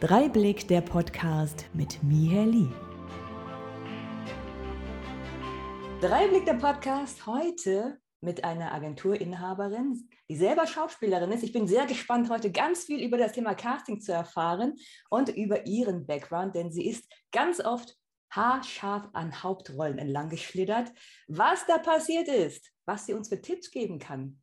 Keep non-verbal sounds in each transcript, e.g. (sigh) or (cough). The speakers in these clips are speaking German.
Dreiblick der Podcast mit Miher Lee. Dreiblick der Podcast heute mit einer Agenturinhaberin, die selber Schauspielerin ist. Ich bin sehr gespannt, heute ganz viel über das Thema Casting zu erfahren und über ihren Background, denn sie ist ganz oft haarscharf an Hauptrollen entlang geschlittert. Was da passiert ist, was sie uns für Tipps geben kann,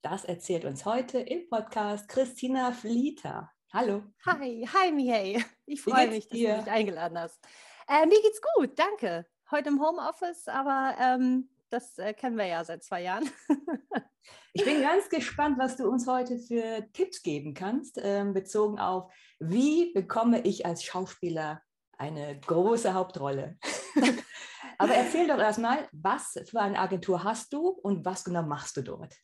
das erzählt uns heute im Podcast Christina Flieter. Hallo. Hi, hi Mihei. Ich freue mich, dass dir? du mich eingeladen hast. Äh, mir geht's gut, danke. Heute im Homeoffice, aber ähm, das äh, kennen wir ja seit zwei Jahren. (laughs) ich bin ganz gespannt, was du uns heute für Tipps geben kannst, ähm, bezogen auf, wie bekomme ich als Schauspieler eine große Hauptrolle. (laughs) aber erzähl doch erstmal, was für eine Agentur hast du und was genau machst du dort?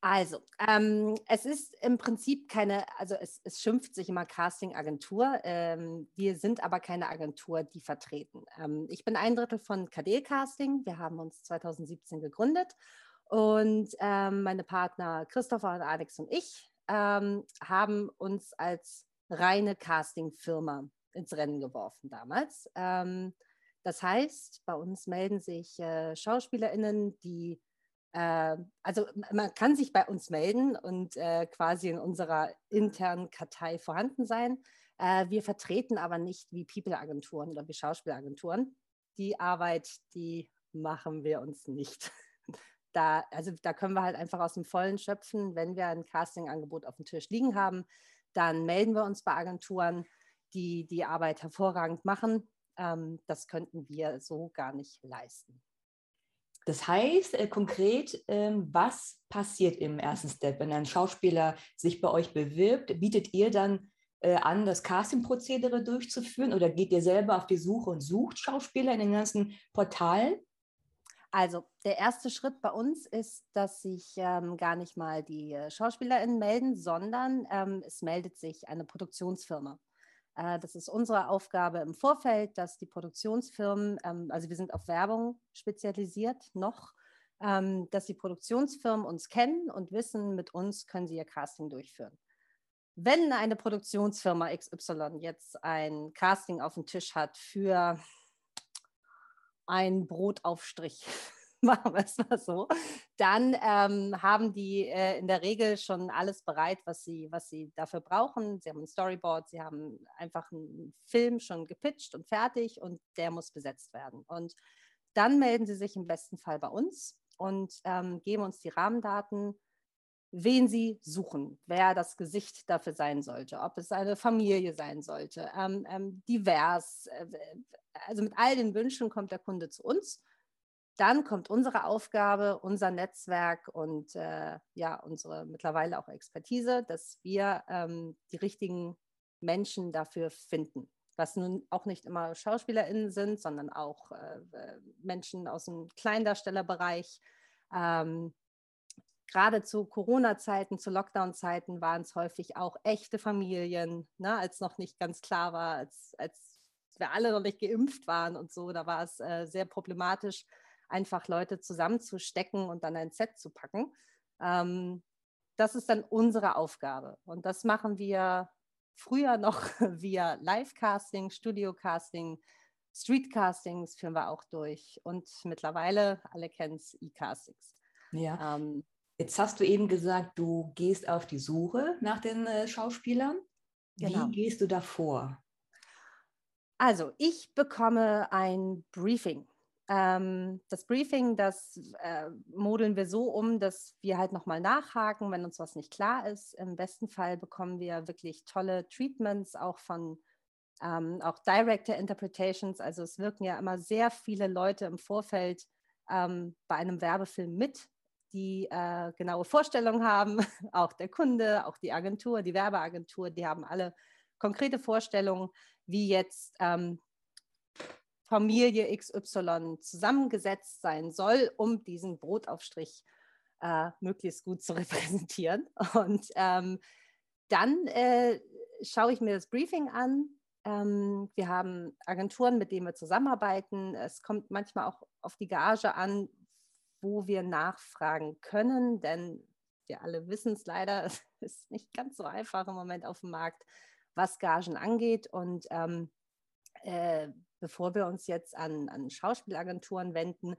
Also, ähm, es ist im Prinzip keine, also es, es schimpft sich immer Casting-Agentur. Ähm, wir sind aber keine Agentur, die vertreten. Ähm, ich bin ein Drittel von KD Casting. Wir haben uns 2017 gegründet und ähm, meine Partner Christopher und Alex und ich ähm, haben uns als reine Casting-Firma ins Rennen geworfen damals. Ähm, das heißt, bei uns melden sich äh, SchauspielerInnen, die also man kann sich bei uns melden und äh, quasi in unserer internen Kartei vorhanden sein. Äh, wir vertreten aber nicht wie People-Agenturen oder wie Schauspielagenturen. Die Arbeit, die machen wir uns nicht. (laughs) Da, also da können wir halt einfach aus dem Vollen schöpfen. Wenn wir ein Casting-Angebot auf dem Tisch liegen haben, dann melden wir uns bei Agenturen, die die Arbeit hervorragend machen. Ähm, das könnten wir so gar nicht leisten. Das heißt äh, konkret, ähm, was passiert im ersten Step, wenn ein Schauspieler sich bei euch bewirbt? Bietet ihr dann äh, an, das Casting-Prozedere durchzuführen oder geht ihr selber auf die Suche und sucht Schauspieler in den ganzen Portalen? Also der erste Schritt bei uns ist, dass sich ähm, gar nicht mal die äh, SchauspielerInnen melden, sondern ähm, es meldet sich eine Produktionsfirma. Äh, das ist unsere Aufgabe im Vorfeld, dass die Produktionsfirmen, ähm, also wir sind auf Werbung spezialisiert noch, ähm, dass die Produktionsfirmen uns kennen und wissen, mit uns können sie ihr Casting durchführen. Wenn eine Produktionsfirma XY jetzt ein Casting auf dem Tisch hat für ein Brotaufstrich, (laughs) (laughs) machen wir es mal so, dann ähm, haben die äh, in der Regel schon alles bereit, was sie, was sie dafür brauchen. Sie haben ein Storyboard, sie haben einfach einen Film schon gepitcht und fertig und der muss besetzt werden. Und dann melden sie sich im besten Fall bei uns und ähm, geben uns die Rahmendaten, wen sie suchen, wer das Gesicht dafür sein sollte, ob es eine Familie sein sollte, ähm, ähm divers. Äh, also mit all den Wünschen kommt der Kunde zu uns dann kommt unsere Aufgabe, unser Netzwerk und äh, ja, unsere mittlerweile auch Expertise, dass wir ähm, die richtigen Menschen dafür finden. Was nun auch nicht immer SchauspielerInnen sind, sondern auch äh, Menschen aus dem Kleindarstellerbereich. Ähm, Gerade zu Corona-Zeiten, zu Lockdown-Zeiten waren es häufig auch echte Familien, ne, als noch nicht ganz klar war, als, als wir alle noch nicht geimpft waren und so. Da war es äh, sehr problematisch, einfach Leute zusammenzustecken und dann ein Set zu packen. Ähm, das ist dann unsere Aufgabe. Und das machen wir früher noch (laughs) via Live-Casting, Studio-Casting, Street-Castings führen wir auch durch. Und mittlerweile, alle kennen es, E-Castings. Ja. Ähm, Jetzt hast du eben gesagt, du gehst auf die Suche nach den äh, Schauspielern. Genau. Wie gehst du davor? Also, ich bekomme ein Briefing ähm, das Briefing, das äh, modeln wir so um, dass wir halt nochmal nachhaken, wenn uns was nicht klar ist. Im besten Fall bekommen wir wirklich tolle Treatments, auch von ähm, auch Director Interpretations. Also es wirken ja immer sehr viele Leute im Vorfeld ähm, bei einem Werbefilm mit, die äh, genaue Vorstellungen haben. (laughs) auch der Kunde, auch die Agentur, die Werbeagentur, die haben alle konkrete Vorstellungen, wie jetzt ähm, Familie XY zusammengesetzt sein soll, um diesen Brotaufstrich äh, möglichst gut zu (laughs) repräsentieren. Und ähm, dann äh, schaue ich mir das Briefing an. Ähm, wir haben Agenturen, mit denen wir zusammenarbeiten. Es kommt manchmal auch auf die Gage an, wo wir nachfragen können, denn wir alle wissen es leider, (laughs) es ist nicht ganz so einfach im Moment auf dem Markt, was Gagen angeht. Und ähm, äh, bevor wir uns jetzt an, an Schauspielagenturen wenden,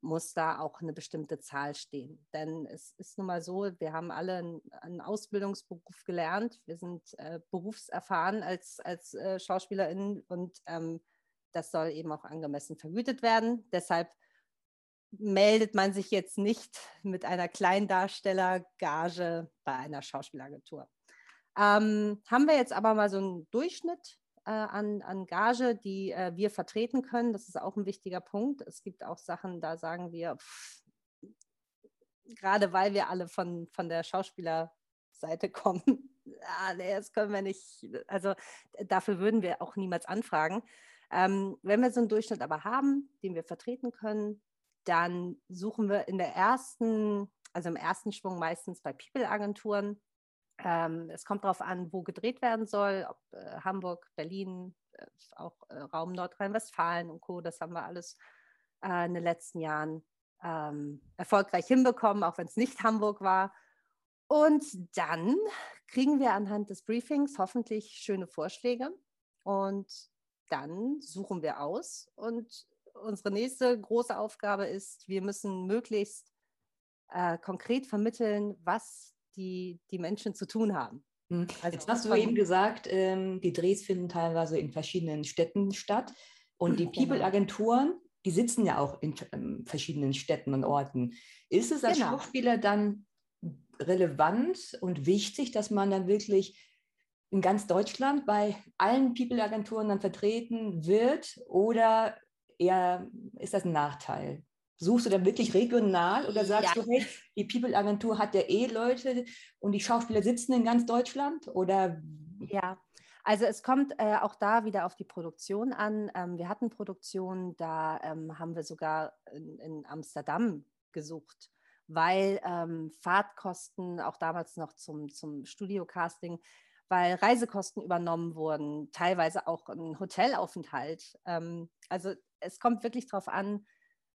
muss da auch eine bestimmte Zahl stehen. Denn es ist nun mal so, wir haben alle einen, Ausbildungsberuf gelernt, wir sind äh, berufserfahren als, als äh, SchauspielerInnen und ähm, das soll eben auch angemessen vergütet werden. Deshalb meldet man sich jetzt nicht mit einer Kleindarstellergage bei einer Schauspielagentur. Ähm, haben wir jetzt aber mal so einen Durchschnitt an, an Gage, die äh, wir vertreten können. Das ist auch ein wichtiger Punkt. Es gibt auch Sachen, da sagen wir, pff, gerade weil wir alle von, von der Schauspielerseite (laughs) kommen, ah, nee, das können wir nicht, also dafür würden wir auch niemals anfragen. Ähm, wenn wir so einen Durchschnitt aber haben, den wir vertreten können, dann suchen wir in der ersten, also im ersten Schwung meistens bei People-Agenturen ähm, es kommt darauf an, wo gedreht werden soll, ob äh, Hamburg, Berlin, äh, auch äh, Raum Nordrhein-Westfalen und Co. Das haben wir alles äh, in den letzten Jahren ähm, erfolgreich hinbekommen, auch wenn es nicht Hamburg war. Und dann kriegen wir anhand des Briefings hoffentlich schöne Vorschläge und dann suchen wir aus. Und unsere nächste große Aufgabe ist, wir müssen möglichst äh, konkret vermitteln, was die die Menschen zu tun haben. Hm. Also Jetzt hast du eben gesagt, ähm, die Drehs finden teilweise in verschiedenen Städten statt und die genau. People-Agenturen, die sitzen ja auch in ähm, verschiedenen Städten und Orten. Ist es als genau. Schauspieler dann relevant und wichtig, dass man dann wirklich in ganz Deutschland bei allen People-Agenturen dann vertreten wird oder eher ist das ein Nachteil? Suchst du dann wirklich regional oder sagst ja. du, hey, die People-Agentur hat ja eh Leute und die Schauspieler sitzen in ganz Deutschland? Oder ja, also es kommt äh, auch da wieder auf die Produktion an. Ähm, wir hatten Produktionen, da ähm, haben wir sogar in, in Amsterdam gesucht, weil ähm, Fahrtkosten auch damals noch zum, zum Studio-Casting, weil Reisekosten übernommen wurden, teilweise auch ein Hotelaufenthalt. Ähm, also es kommt wirklich darauf an,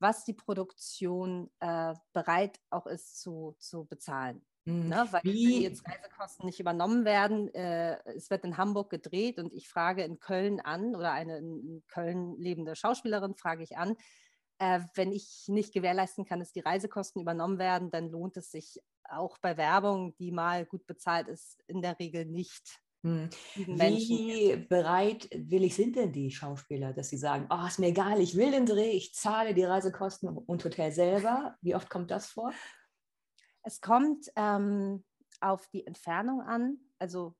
was die Produktion äh, bereit auch ist zu, zu bezahlen. Mhm. Ne? Weil Wie? jetzt Reisekosten nicht übernommen werden, äh, es wird in Hamburg gedreht und ich frage in Köln an oder eine in Köln lebende Schauspielerin frage ich an, äh, wenn ich nicht gewährleisten kann, dass die Reisekosten übernommen werden, dann lohnt es sich auch bei Werbung, die mal gut bezahlt ist, in der Regel nicht. Hm. Wie bereitwillig sind denn die Schauspieler, dass sie sagen, oh, ist mir egal, ich will den Dreh, ich zahle die Reisekosten und Hotel selber? Wie oft kommt das vor? Es kommt ähm, auf die Entfernung an. Also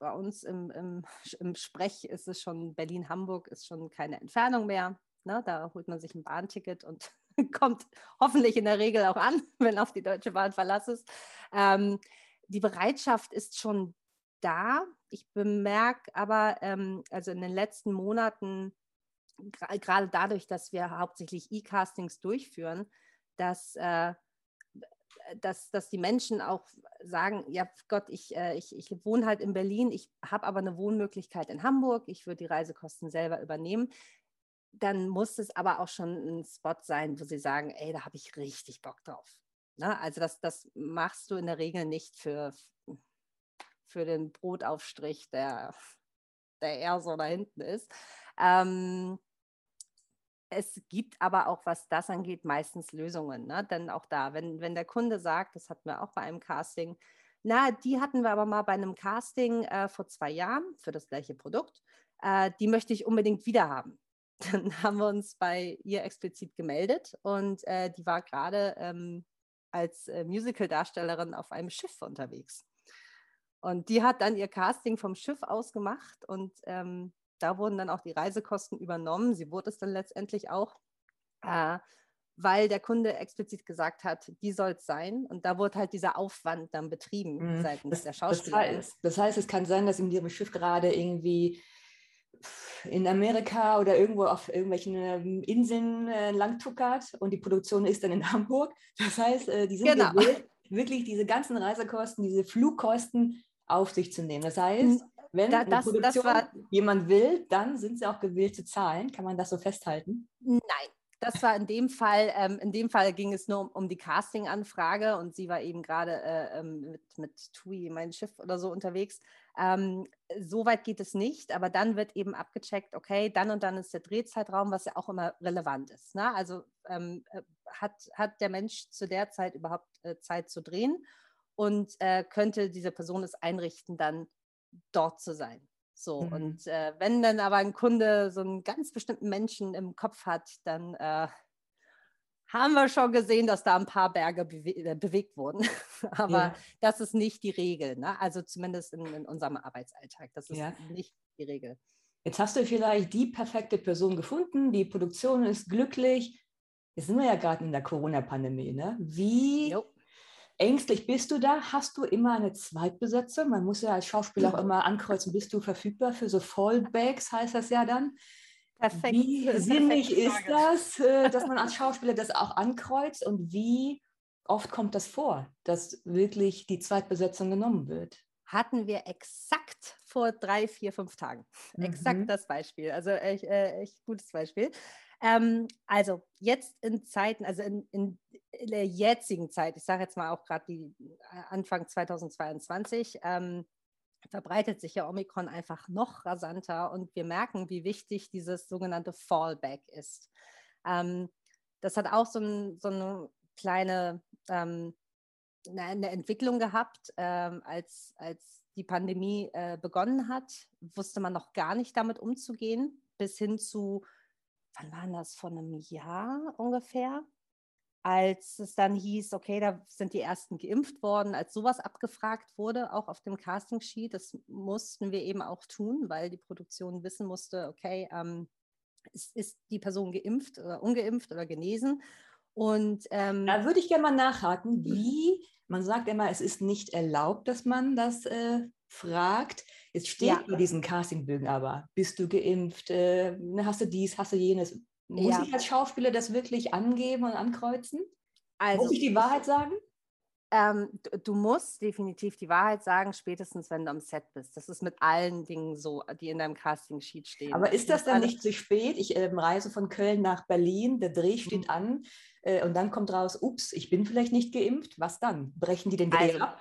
bei uns im, im, (laughs) im Sprech ist es schon, Berlin-Hamburg ist schon keine Entfernung mehr. Ne? Da holt man sich ein Bahnticket und (laughs) kommt hoffentlich in der Regel auch an, (laughs) wenn auf die Deutsche Bahn Verlass ist. Ähm, die Bereitschaft ist schon da. Ich bemerke aber, ähm, also in den letzten Monaten, gerade dadurch, dass wir hauptsächlich E-Castings durchführen, dass, äh, dass, dass die Menschen auch sagen, ja Gott, ich, äh, ich, ich wohne halt in Berlin, ich habe aber eine Wohnmöglichkeit in Hamburg, ich würde die Reisekosten selber übernehmen. Dann muss es aber auch schon ein Spot sein, wo sie sagen, ey, da habe ich richtig Bock drauf. Ne? Also das, das machst du in der Regel nicht für, für den Brotaufstrich, der, der eher so da hinten ist. Ähm, es gibt aber auch, was das angeht, meistens Lösungen. Ne? Denn auch da, wenn, wenn der Kunde sagt, das hatten wir auch bei einem Casting, na, die hatten wir aber mal bei einem Casting äh, vor zwei Jahren für das gleiche Produkt, äh, die möchte ich unbedingt wieder haben. (laughs) Dann haben wir uns bei ihr explizit gemeldet und äh, die war gerade ähm, als äh, Musical-Darstellerin auf einem Schiff unterwegs. Und die hat dann ihr Casting vom Schiff aus gemacht und ähm, da wurden dann auch die Reisekosten übernommen. Sie wurde es dann letztendlich auch, äh, weil der Kunde explizit gesagt hat, die soll es sein. Und da wurde halt dieser Aufwand dann betrieben mhm. seitens das, der Schauspieler. Das heißt, das heißt, es kann sein, dass in ihrem Schiff gerade irgendwie in Amerika oder irgendwo auf irgendwelchen ähm, Inseln äh, langtuckert und die Produktion ist dann in Hamburg. Das heißt, äh, die sind genau. gewillt, wirklich diese ganzen Reisekosten, diese Flugkosten auf sich zu nehmen. Das heißt, wenn da, das, das war, jemand will, dann sind sie auch gewillt zu zahlen. Kann man das so festhalten? Nein. Das war in dem Fall, ähm, in dem Fall ging es nur um, um die Casting-Anfrage und sie war eben gerade äh, ähm, mit, mit TUI, mein Schiff oder so unterwegs. Ähm, so weit geht es nicht, aber dann wird eben abgecheckt, okay, dann und dann ist der Drehzeitraum, was ja auch immer relevant ist. Ne? Also ähm, äh, hat, hat der Mensch zu der Zeit überhaupt äh, Zeit zu drehen und äh, könnte diese Person es einrichten, dann dort zu sein. So, mhm. und äh, wenn dann aber ein Kunde so einen ganz bestimmten Menschen im Kopf hat, dann äh, haben wir schon gesehen, dass da ein paar Berge bewe äh, bewegt wurden. (laughs) Aber ja. das ist nicht die Regel. Ne? Also zumindest in, in, unserem Arbeitsalltag. Das ist ja. nicht die Regel. Jetzt hast du vielleicht die perfekte Person gefunden, die Produktion ist glücklich. Jetzt sind wir ja gerade in der Corona-Pandemie. Ne? Wie jo. ängstlich bist du da? Hast du immer eine Zweitbesetzung? Man muss ja als Schauspieler auch immer ankreuzen, bist du verfügbar für so Fallbacks, heißt das ja dann. Perfekt. Wie (laughs) sinnig ist das, äh, dass man als (laughs) Schauspieler das auch ankreuzt und wie oft kommt das vor, dass wirklich die Zweitbesetzung genommen wird? Hatten wir exakt vor drei, vier, fünf Tagen. Mhm. Exakt das Beispiel. Also echt, äh, echt gutes Beispiel. Ähm, also jetzt in Zeiten, also in, in, in der jetzigen Zeit, ich sage jetzt mal auch gerade die äh, Anfang 2022, ähm, verbreitet sich ja Omikron einfach noch rasanter und wir merken, wie wichtig dieses sogenannte Fallback ist. Ähm, das hat auch so, ein, so eine kleine ähm, eine Entwicklung gehabt, ähm, als, als die Pandemie äh, begonnen hat, wusste man noch gar nicht damit umzugehen, bis hin zu, wann war das, vor einem Jahr ungefähr, als es dann hieß, okay, da sind die ersten geimpft worden, als sowas abgefragt wurde, auch auf dem Casting-Sheet, das mussten wir eben auch tun, weil die Produktion wissen musste, okay, ähm, ist, ist, die Person geimpft oder ungeimpft oder genesen? Und ähm, da würde ich gerne mal nachhaken, wie, man sagt immer, es ist nicht erlaubt, dass man das äh, fragt. Jetzt steht ja. bei diesen Castingbögen aber, bist du geimpft, äh, hast du dies, hast du jenes. Muss ja. ich als Schauspieler das wirklich angeben und ankreuzen? Also, Muss ich die Wahrheit sagen? Ähm, du, du, musst definitiv die Wahrheit sagen, spätestens wenn du am Set bist. Das ist mit allen Dingen so, die in deinem Casting-Sheet stehen. Aber ist das dann nicht zu spät? Ich äh, reise von Köln nach Berlin, der Dreh steht mhm. an äh, und dann kommt raus, ups, ich bin vielleicht nicht geimpft. Was dann? Brechen die den Dreh also, ab?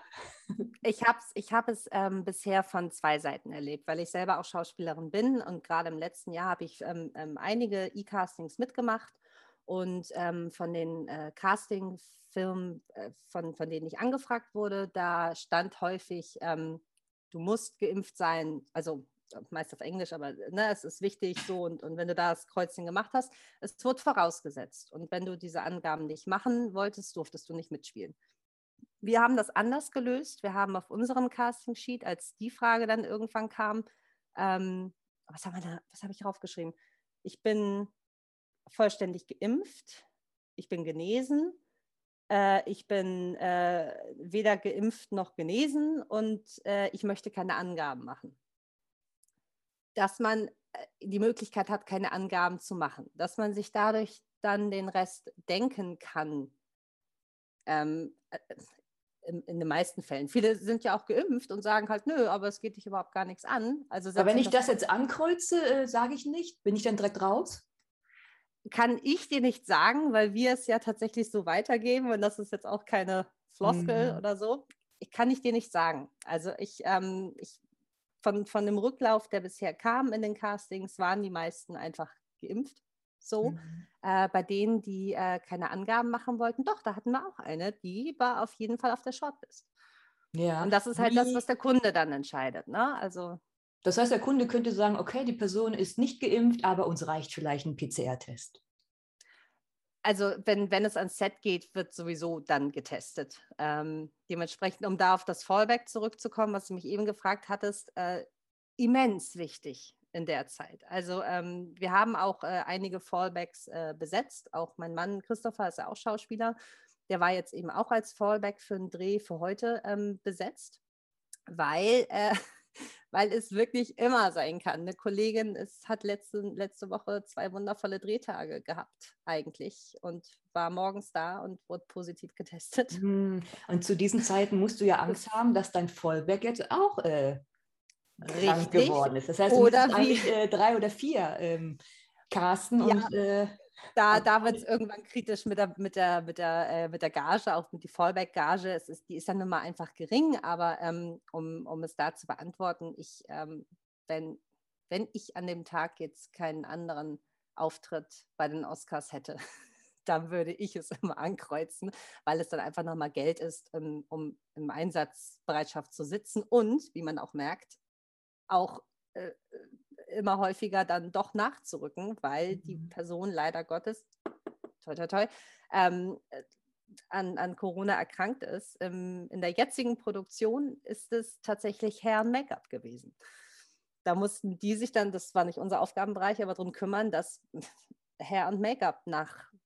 Ich habe ich hab es ähm, bisher von zwei Seiten erlebt, weil ich selber auch Schauspielerin bin und gerade im letzten Jahr habe ich ähm, ähm, einige E-Castings mitgemacht und ähm, von den äh, Castingfirmen, äh, von, von denen ich angefragt wurde, da stand häufig, ähm, du musst geimpft sein, also meist auf Englisch, aber ne, es ist wichtig so und, und wenn du da das Kreuzchen gemacht hast, es wird vorausgesetzt. Und wenn du diese Angaben nicht machen wolltest, durftest du nicht mitspielen. Wir haben das anders gelöst. Wir haben auf unserem Casting-Sheet, als die Frage dann irgendwann kam, ähm, was, da, was habe ich draufgeschrieben? Ich bin vollständig geimpft, ich bin genesen, äh, ich bin äh, weder geimpft noch genesen und äh, ich möchte keine Angaben machen. Dass man äh, die Möglichkeit hat, keine Angaben zu machen, dass man sich dadurch dann den Rest denken kann. Ähm, äh, in, in, den meisten Fällen. Viele sind ja auch geimpft und sagen halt, nö, aber es geht dich überhaupt gar nichts an. Also aber wenn ich das jetzt ankreuze, äh, sage ich nicht, bin ich dann direkt raus? Kann ich dir nicht sagen, weil wir es ja tatsächlich so weitergeben und das ist jetzt auch keine Floskel mhm. oder so. Ich kann ich dir nicht sagen. Also ich, ähm, ich von, von dem Rücklauf, der bisher kam in den Castings, waren die meisten einfach geimpft so. Mhm. Äh, bei denen, die äh, keine Angaben machen wollten, doch, da hatten wir auch eine, die war auf jeden Fall auf der Shortlist. Ja. Und das ist halt Wie? das, was der Kunde dann entscheidet. Ne? Also, das heißt, der Kunde könnte sagen, okay, die Person ist nicht geimpft, aber uns reicht vielleicht ein PCR-Test. Also wenn, wenn es ans Set geht, wird sowieso dann getestet. Ähm, dementsprechend, um da auf das Fallback zurückzukommen, was du mich eben gefragt hattest, äh, immens wichtig in der Zeit. Also ähm, wir haben auch äh, einige Fallbacks äh, besetzt. Auch mein Mann Christopher ist ja auch Schauspieler. Der war jetzt eben auch als Fallback für einen Dreh für heute ähm, besetzt, weil, äh, (laughs) weil es wirklich immer sein kann. Eine Kollegin ist, hat letzte, letzte Woche zwei wundervolle Drehtage gehabt eigentlich und war morgens da und wurde positiv getestet. Hm, und zu diesen (laughs) Zeiten musst du ja Angst haben, dass dein Fallback jetzt auch äh, krank geworden ist. Das heißt, du oder wie, äh, drei oder vier ähm, casten ja. und äh, da, da wird es irgendwann kritisch mit der, mit der, mit der, äh, mit der Gage, auch mit der Fallback-Gage. ist, die ist dann nun mal einfach gering, aber ähm, um, um es da zu beantworten, ich, ähm, wenn, wenn ich an dem Tag jetzt keinen anderen Auftritt bei den Oscars hätte, (laughs) dann würde ich es (laughs) immer ankreuzen, weil es dann einfach nochmal Geld ist, um, um im Einsatzbereitschaft zu sitzen und, wie man auch merkt, auch äh, immer häufiger dann doch nachzurücken, weil die mhm. Person leider Gottes, toi, toi, toi, ähm, an, an Corona erkrankt ist. Ähm, in der jetzigen Produktion ist es tatsächlich Herrn Make-up gewesen. Da mussten die sich dann, das war nicht unser Aufgabenbereich, aber darum kümmern, dass (laughs) Hair und Make-up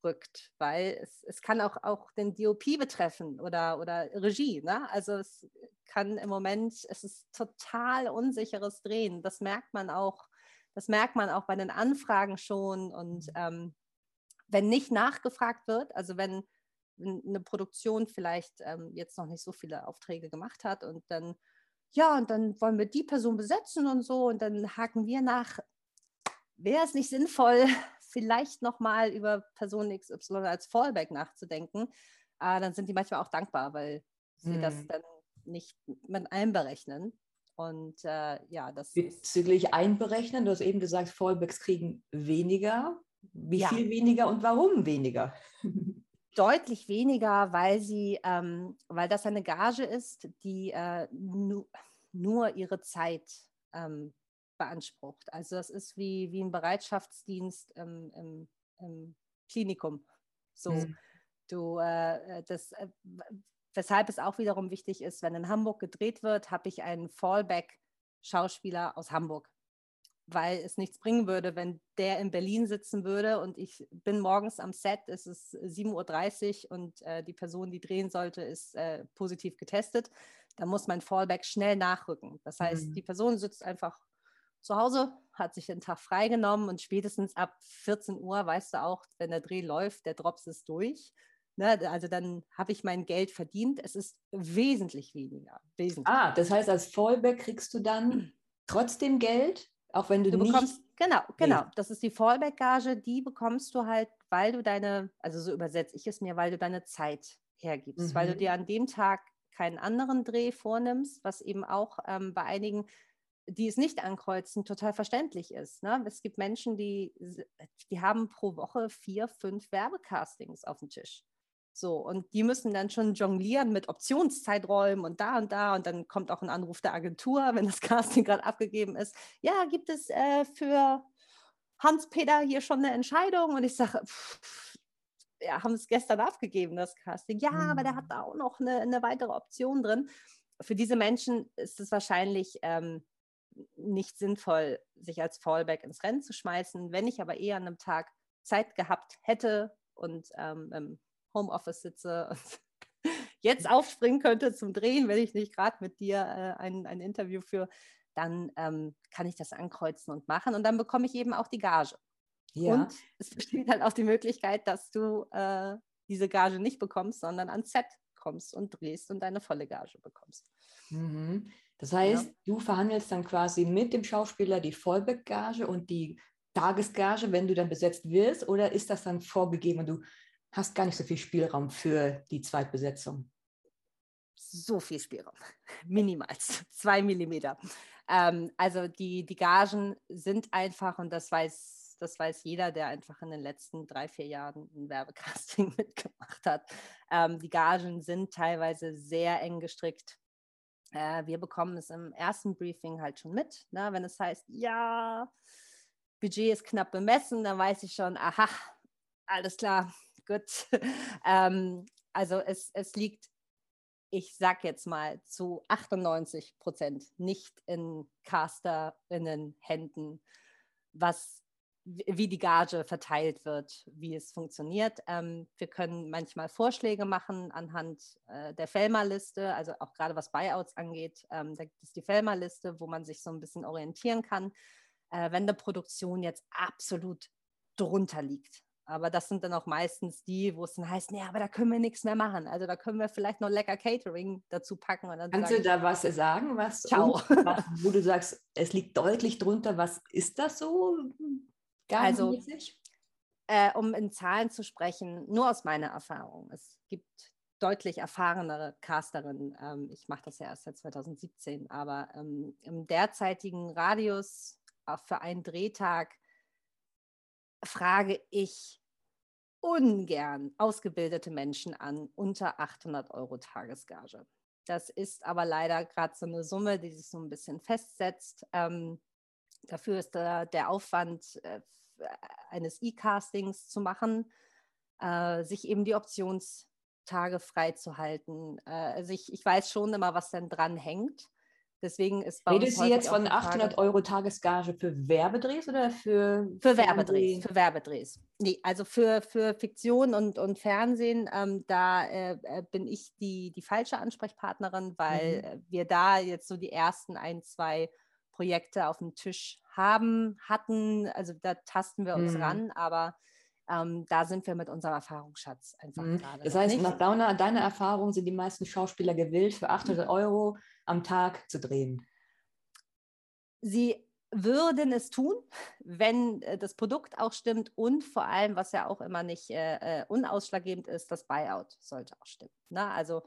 nachrückt, weil es, es kann auch, auch den DOP betreffen oder, oder Regie. Ne? Also es kann im Moment, es ist total unsicheres Drehen. Das merkt man auch das merkt man auch bei den Anfragen schon. Und mhm. ähm, wenn nicht nachgefragt wird, also wenn eine Produktion vielleicht ähm, jetzt noch nicht so viele Aufträge gemacht hat und dann, ja, und dann wollen wir die Person besetzen und so und dann haken wir nach, wäre es nicht sinnvoll, (laughs) vielleicht nochmal über Person XY als Fallback nachzudenken, äh, dann sind die manchmal auch dankbar, weil sie mhm. das dann nicht mit einberechnen. Und äh, ja, das. Bezüglich einberechnen, du hast eben gesagt, Fallbacks kriegen weniger. Wie ja. viel weniger und warum weniger? (laughs) Deutlich weniger, weil sie, ähm, weil das eine Gage ist, die äh, nu nur ihre Zeit ähm, beansprucht. Also das ist wie, wie ein Bereitschaftsdienst im, im, im Klinikum. So, hm. du, äh, das, äh, Weshalb es auch wiederum wichtig ist, wenn in Hamburg gedreht wird, habe ich einen Fallback-Schauspieler aus Hamburg. Weil es nichts bringen würde, wenn der in Berlin sitzen würde und ich bin morgens am Set, es ist 7.30 Uhr und äh, die Person, die drehen sollte, ist äh, positiv getestet. Da muss mein Fallback schnell nachrücken. Das heißt, mhm. die Person sitzt einfach zu Hause, hat sich den Tag freigenommen und spätestens ab 14 Uhr weißt du auch, wenn der Dreh läuft, der Drops ist durch Ne, also dann habe ich mein Geld verdient. Es ist wesentlich weniger. Wesentlich. Ah, das heißt, als Fallback kriegst du dann (clears throat) trotzdem Geld, auch wenn du, du bekommst, nicht... Genau, genau. Das ist die Fallback-Gage, die bekommst du halt, weil du deine, also so übersetze ich es mir, weil du deine Zeit hergibst, mhm. weil du mhm. dir an dem Tag keinen anderen Dreh vornimmst, was eben auch ähm, bei einigen die es nicht ankreuzen, total verständlich ist. Ne? Es gibt Menschen, die, die haben pro Woche vier, fünf Werbecastings auf dem Tisch. So, und die müssen dann schon jonglieren mit Optionszeiträumen und da und da. Und dann kommt auch ein Anruf der Agentur, (laughs) wenn das Casting gerade abgegeben ist. Ja, gibt es äh, für Hans-Peter hier schon eine Entscheidung? Und ich sage, ja, haben es gestern abgegeben, das Casting. Ja, mhm. aber der hat mhm. da auch noch eine, eine, weitere Option drin. Für diese Menschen ist es wahrscheinlich ähm, nicht sinnvoll, sich als Fallback ins Rennen zu schmeißen. Wenn ich aber eher an einem Tag Zeit gehabt hätte und ähm, Homeoffice sitze und (laughs) jetzt aufspringen könnte zum Drehen, wenn ich nicht gerade mit dir äh, ein, ein Interview führe, dann ähm, kann ich das ankreuzen und machen und dann bekomme ich eben auch die Gage. Ja. Und es besteht halt auch die Möglichkeit, dass du äh, diese Gage nicht bekommst, sondern ans Set kommst und drehst und deine volle Gage bekommst. Mhm. Das heißt, ja. du verhandelst dann quasi mit dem Schauspieler die Vollback-Gage und die Tagesgage, wenn du dann besetzt wirst, oder ist das dann vorgegeben und du hast gar nicht so viel Spielraum für die Zweitbesetzung. So viel Spielraum, (laughs) minimal, zwei Millimeter. Ähm, also die, die Gagen sind einfach, und das weiß, das weiß jeder, der einfach in den letzten drei, vier Jahren ein Werbecasting (laughs) mitgemacht hat. Ähm, die Gagen sind teilweise sehr eng gestrickt. Äh, wir bekommen es im ersten Briefing halt schon mit, ne? wenn es heißt, ja, Budget ist knapp bemessen, dann weiß ich schon, aha, alles klar, (laughs) gut. (laughs) ähm, also es, es liegt, ich sag jetzt mal, zu 98 Prozent nicht in Casterinnen Händen, was wie die Gage verteilt wird, wie es funktioniert. Ähm, wir können manchmal Vorschläge machen anhand äh, der Fellmer-Liste, also auch gerade was Buyouts angeht. Ähm, da gibt es die Fellmer-Liste, wo man sich so ein bisschen orientieren kann. Äh, wenn eine Produktion jetzt absolut drunter liegt, aber das sind dann auch meistens die, wo es dann heißt, nee, aber da können wir nichts mehr machen. Also da können wir vielleicht noch lecker Catering dazu packen. Kannst du da was sagen, was, Ciao. was, wo du sagst, es liegt deutlich drunter, was ist das so? Also äh, um in Zahlen zu sprechen, nur aus meiner Erfahrung. Es gibt deutlich erfahrenere Casterinnen. Ähm, ich mache das ja erst seit 2017, aber ähm, im derzeitigen Radius für einen Drehtag frage ich ungern ausgebildete Menschen an unter 800 Euro Tagesgage. Das ist aber leider gerade so eine Summe, die sich so ein bisschen festsetzt. Ähm, dafür ist der, der Aufwand äh, eines E-Castings zu machen, äh, sich eben die Optionstage freizuhalten. Äh, also ich, ich weiß schon immer, was denn dran hängt. Deswegen ist bei Redest du jetzt von 800 Euro Tagesgage für Werbedrehs oder für Für Werbedrehs, für Werbedrehs. Nee, also für, für Fiktion und, und Fernsehen, ähm, da äh, bin ich die, die falsche Ansprechpartnerin, weil mhm. Wir da jetzt so die ersten ein, zwei Projekte auf dem Tisch haben, hatten. Also da tasten wir uns mhm. ran, aber ähm, da sind wir mit unserem Erfahrungsschatz einfach mhm. gerade. Das heißt, nach deiner, deiner Erfahrung sind die meisten Schauspieler gewillt, für 800 Euro am Tag zu drehen. Sie würden es tun, wenn äh, das Produkt auch stimmt und vor allem, was ja auch immer nicht äh, äh unausschlaggebend ist, das Buyout sollte auch stimmen. Ne? also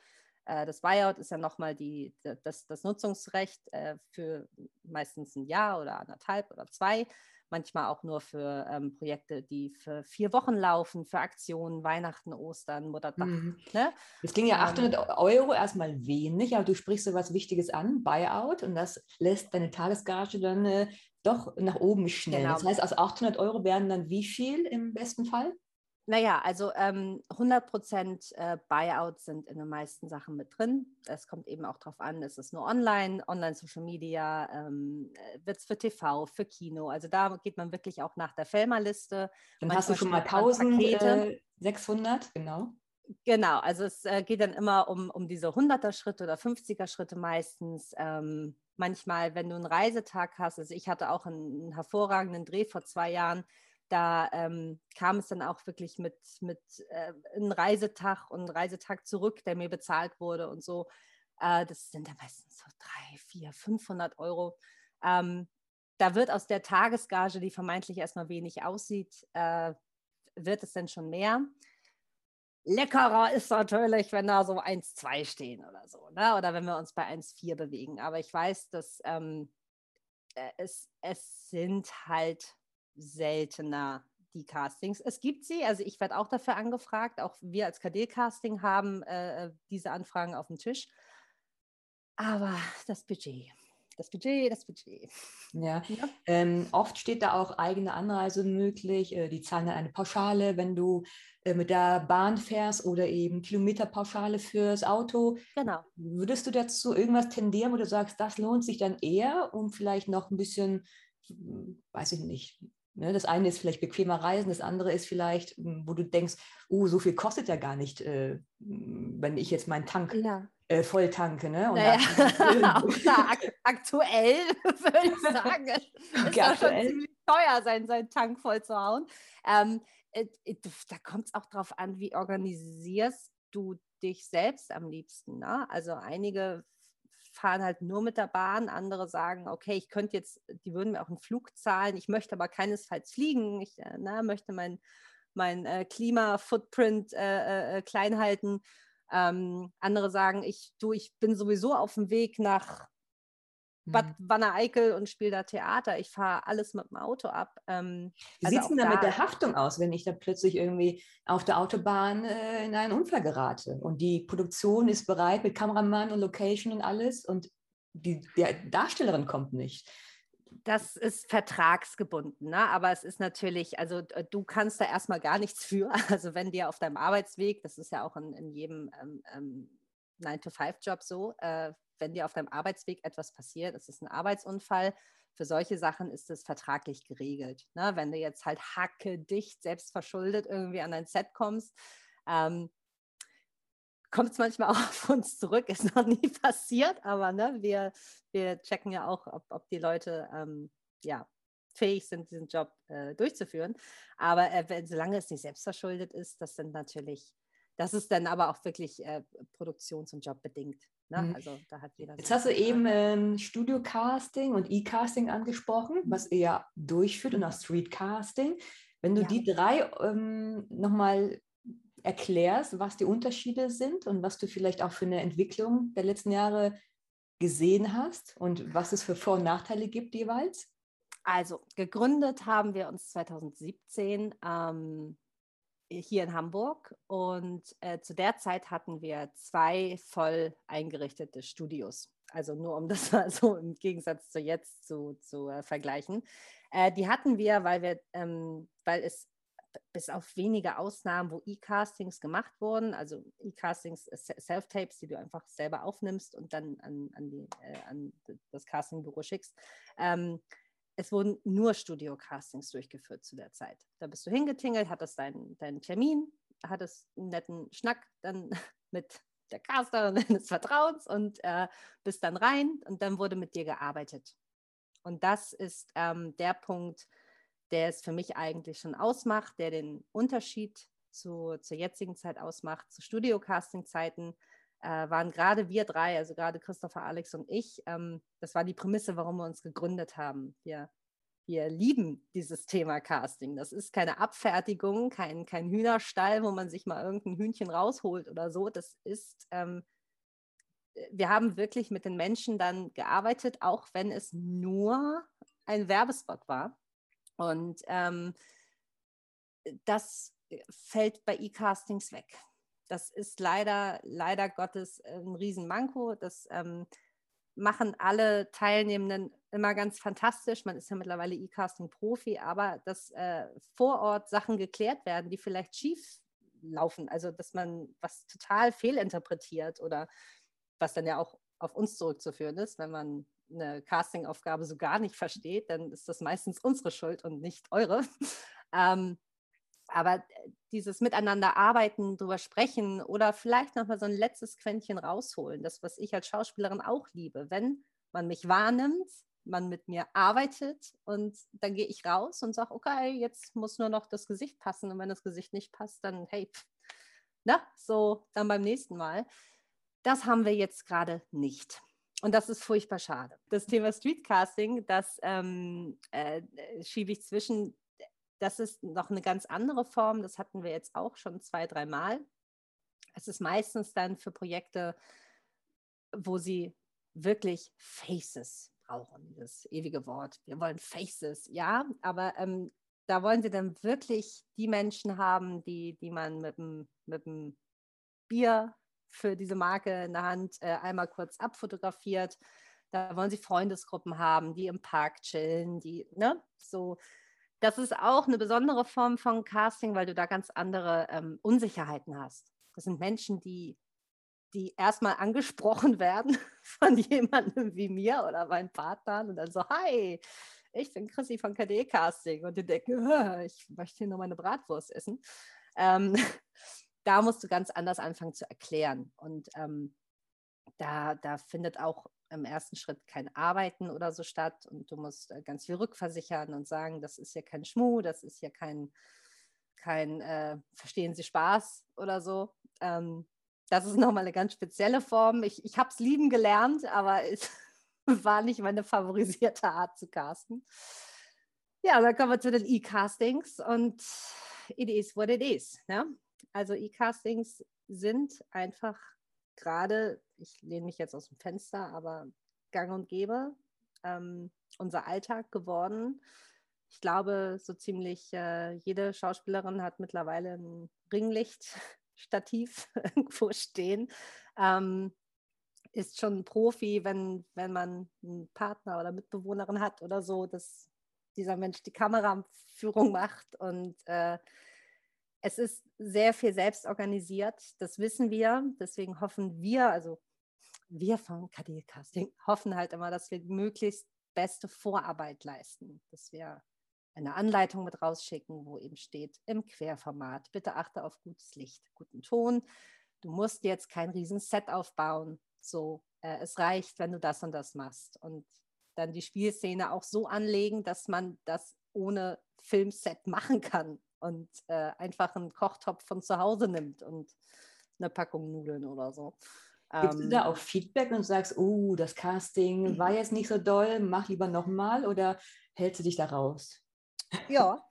das Buyout ist ja nochmal die, das, das Nutzungsrecht äh, für meistens ein Jahr oder anderthalb oder zwei manchmal auch nur für ähm, Projekte, die für vier Wochen laufen, für Aktionen, Weihnachten, Ostern, Muttertag. Mhm. Ne? Das klingt ja 800 ähm, Euro erstmal wenig, aber du sprichst so was Wichtiges an, Buyout, und das lässt deine Tagesgage dann äh, doch nach oben schnell. Genau. Das heißt, aus 800 Euro werden dann wie viel im besten Fall? Naja, also ähm, 100% äh, Buyouts sind in den meisten Sachen mit drin. Es kommt eben auch darauf an, ist es nur online, Online-Social Media, ähm, äh, wird es für TV, für Kino. Also da geht man wirklich auch nach der Fellmer-Liste. Dann hast du schon mal 1600, äh, genau. Genau, also es äh, geht dann immer um, um diese 100er-Schritte oder 50er-Schritte meistens. Ähm, manchmal, wenn du einen Reisetag hast, also ich hatte auch einen, einen hervorragenden Dreh vor zwei Jahren, da ähm, kam es dann auch wirklich mit, mit äh, einem Reisetag und einem Reisetag zurück, der mir bezahlt wurde und so. Äh, das sind dann meistens so drei, vier, 500 Euro. Ähm, da wird aus der Tagesgage, die vermeintlich erstmal wenig aussieht, äh, wird es dann schon mehr. Leckerer ist natürlich, wenn da so 1,2 stehen oder so, ne? oder wenn wir uns bei 1,4 bewegen. Aber ich weiß, dass ähm, äh, es, es sind halt seltener die Castings. Es gibt sie, also ich werde auch dafür angefragt, auch wir als KD-Casting haben äh, diese Anfragen auf dem Tisch. Aber das Budget, das Budget, das Budget. Ja, ja. Ähm, oft steht da auch eigene Anreise möglich. Äh, die zahlen dann eine Pauschale, wenn du äh, mit der Bahn fährst oder eben Kilometerpauschale fürs Auto. Genau. Würdest du dazu irgendwas tendieren, wo du sagst, das lohnt sich dann eher, um vielleicht noch ein bisschen, weiß ich nicht, Ne, das eine ist vielleicht bequemer Reisen, das andere ist vielleicht, hm, wo du denkst, oh, so viel kostet ja gar nicht, äh, hm, wenn ich jetzt meinen Tank ja. äh, voll tanke. Ne? Naja. (laughs) da, ak aktuell (laughs) würde ich (laughs) sagen, ist das schon ziemlich teuer, sein, seinen Tank voll zu hauen. Ähm, äh, äh da kommt es auch darauf an, wie organisierst du dich selbst am liebsten. Ne? Also einige fahren halt nur mit der Bahn. Andere sagen, okay, ich könnte jetzt, die würden mir auch einen Flug zahlen. Ich möchte aber keinesfalls fliegen. Ich äh, na, möchte mein, mein äh, Klima-Footprint äh, äh, klein halten. Ähm, andere sagen, ich, du, ich bin sowieso auf dem Weg nach Bad mhm. Wanne-Eickel und spiele da Theater. Ich fahre alles mit dem Auto ab. Ähm, Wie also sieht es denn da mit der Haftung aus, wenn ich da plötzlich irgendwie auf der Autobahn äh, in einen Unfall gerate und die Produktion ist bereit mit Kameramann und Location und alles und die, die Darstellerin kommt nicht? Das ist vertragsgebunden, ne? aber es ist natürlich, also du kannst da erstmal gar nichts für. (laughs) Also wenn dir auf deinem Arbeitsweg, das ist ja auch in, in jedem ähm, ähm, 9-to-5-Job so, äh, wenn dir auf deinem Arbeitsweg etwas passiert, es ist ein Arbeitsunfall, für solche Sachen ist es vertraglich geregelt. Ne? Wenn du jetzt halt hacke dicht, selbst verschuldet irgendwie an dein Set kommst, ähm, kommt es manchmal auch (laughs) auf uns zurück, ist noch nie passiert, aber ne, wir, wir checken ja auch, ob, ob die Leute ähm, ja, fähig sind, diesen Job äh, durchzuführen. Aber äh, wenn, solange es nicht selbst verschuldet ist, das sind natürlich, das ist dann aber auch wirklich äh, produktions- und jobbedingt. Ne? Mhm. Also da hat jeder Jetzt hast du eben ähm, Studio-Casting und E-Casting angesprochen, was mhm. ihr durchführt und auch Street-Casting. Wenn du ja. die drei ähm, nochmal erklärst, was die Unterschiede sind und was du vielleicht auch für eine Entwicklung der letzten Jahre gesehen hast und was es für Vor- und Nachteile gibt jeweils? Also gegründet haben wir uns 2017 ähm, hier in Hamburg und äh, zu der Zeit hatten wir zwei voll eingerichtete Studios. Also nur um (laughs) das mal so im Gegensatz zu jetzt zu, zu äh, vergleichen. Äh, die hatten wir, weil wir, ähm, weil es bis auf wenige Ausnahmen, wo E-Castings gemacht wurden, also E-Castings, äh, Self-Tapes, die du einfach selber aufnimmst und dann an, an, die, äh, an das Castingbüro schickst. Ähm, es wurden nur Studio-Castings durchgeführt zu der Zeit. Da bist du hingetingelt, hattest deinen, deinen Termin, hattest einen netten Schnack dann (laughs) mit der Casterin (laughs) deines Vertrauens und äh, bist dann rein und dann wurde mit dir gearbeitet. Und das ist ähm, der Punkt, der es für mich eigentlich schon ausmacht, der den Unterschied zu, zur jetzigen Zeit ausmacht, zu Studio-Casting-Zeiten, äh, waren gerade wir drei, also gerade Christopher, Alex und ich, ähm, das war die Prämisse, warum wir uns gegründet haben. Wir, wir lieben dieses Thema Casting. Das ist keine Abfertigung, kein, kein Hühnerstall, wo man sich mal irgendein Hühnchen rausholt oder so. Das ist, ähm, wir haben wirklich mit den Menschen dann gearbeitet, auch wenn es nur ein Werbespot war. Und ähm, das fällt bei E-Castings weg. Das ist leider, leider Gottes ein Riesenmanko. Das ähm, machen alle Teilnehmenden immer ganz fantastisch. Man ist ja mittlerweile E-Casting-Profi, aber dass äh, vor Ort Sachen geklärt werden, die vielleicht schief laufen, also dass man was total fehlinterpretiert oder was dann ja auch auf uns zurückzuführen ist, wenn man eine Castingaufgabe so gar nicht versteht, dann ist das meistens unsere Schuld und nicht eure. (laughs) ähm, aber äh, dieses Miteinander arbeiten, drüber sprechen oder vielleicht nochmal so ein letztes Quäntchen rausholen, das, was ich als Schauspielerin auch liebe. Wenn man mich wahrnimmt, man mit mir arbeitet und dann gehe ich raus und sage, okay, jetzt muss nur noch das Gesicht passen und wenn das Gesicht nicht passt, dann hey, pff, na, so dann beim nächsten Mal. Das haben wir jetzt gerade nicht. Und das ist furchtbar schade. Das Thema Streetcasting, das ähm, äh, schiebe ich zwischen das ist noch eine ganz andere Form. Das hatten wir jetzt auch schon zwei, dreimal. Es ist meistens dann für Projekte, wo sie wirklich Faces brauchen, das ewige Wort. Wir wollen Faces, ja, aber ähm, da wollen sie dann wirklich die Menschen haben, die, die man mit dem, mit dem Bier für diese Marke in der Hand äh, einmal kurz abfotografiert. Da wollen sie Freundesgruppen haben, die im Park chillen, die, ne, so das ist auch eine besondere Form von Casting, weil du da ganz andere ähm, Unsicherheiten hast. Das sind Menschen, die, die erstmal angesprochen (laughs) werden von jemandem wie mir oder meinen Partnern und dann so, hi, ich bin Chrissy von KD Casting und die denken, ich möchte hier nur meine Bratwurst essen. Ähm, (laughs) da musst du ganz anders anfangen zu erklären. Und ähm, da, da findet auch im ersten Schritt kein Arbeiten oder so statt und du musst äh, ganz viel rückversichern und sagen, das ist ja kein Schmuh, das ist ja kein, kein äh, Verstehen Sie Spaß oder so. Ähm, das ist nochmal eine ganz spezielle Form. Ich, ich habe es lieben gelernt, aber es (laughs) war nicht meine favorisierte Art zu casten. Ja, dann kommen wir zu den E-Castings und it is what it is. Ne? Also E-Castings sind einfach gerade, ich lehne mich jetzt aus dem Fenster, aber gang und gäbe, ähm, unser Alltag geworden. Ich glaube, so ziemlich äh, jede Schauspielerin hat mittlerweile ein Ringlichtstativ (laughs) irgendwo stehen. Ähm, ist schon ein Profi, wenn, wenn man einen Partner oder Mitbewohnerin hat oder so, dass dieser Mensch die Kameraführung (laughs) macht und äh, es ist sehr viel selbst organisiert, das wissen wir. Deswegen hoffen wir, also wir von KD Casting, hoffen halt immer, dass wir möglichst beste Vorarbeit leisten, dass wir eine Anleitung mit rausschicken, wo eben steht im Querformat, bitte achte auf gutes Licht, guten Ton. Du musst jetzt kein riesen Set aufbauen. So, äh, es reicht, wenn du das und das machst. Und dann die Spielszene auch so anlegen, dass man das ohne Filmset (laughs) machen kann und äh, einfach einen Kochtopf von zu Hause nimmt und eine Packung Nudeln oder so. Gibst du da ähm, auch Feedback und sagst, oh, das Casting war jetzt nicht so doll, mach lieber nochmal oder hältst du dich da raus? Ja,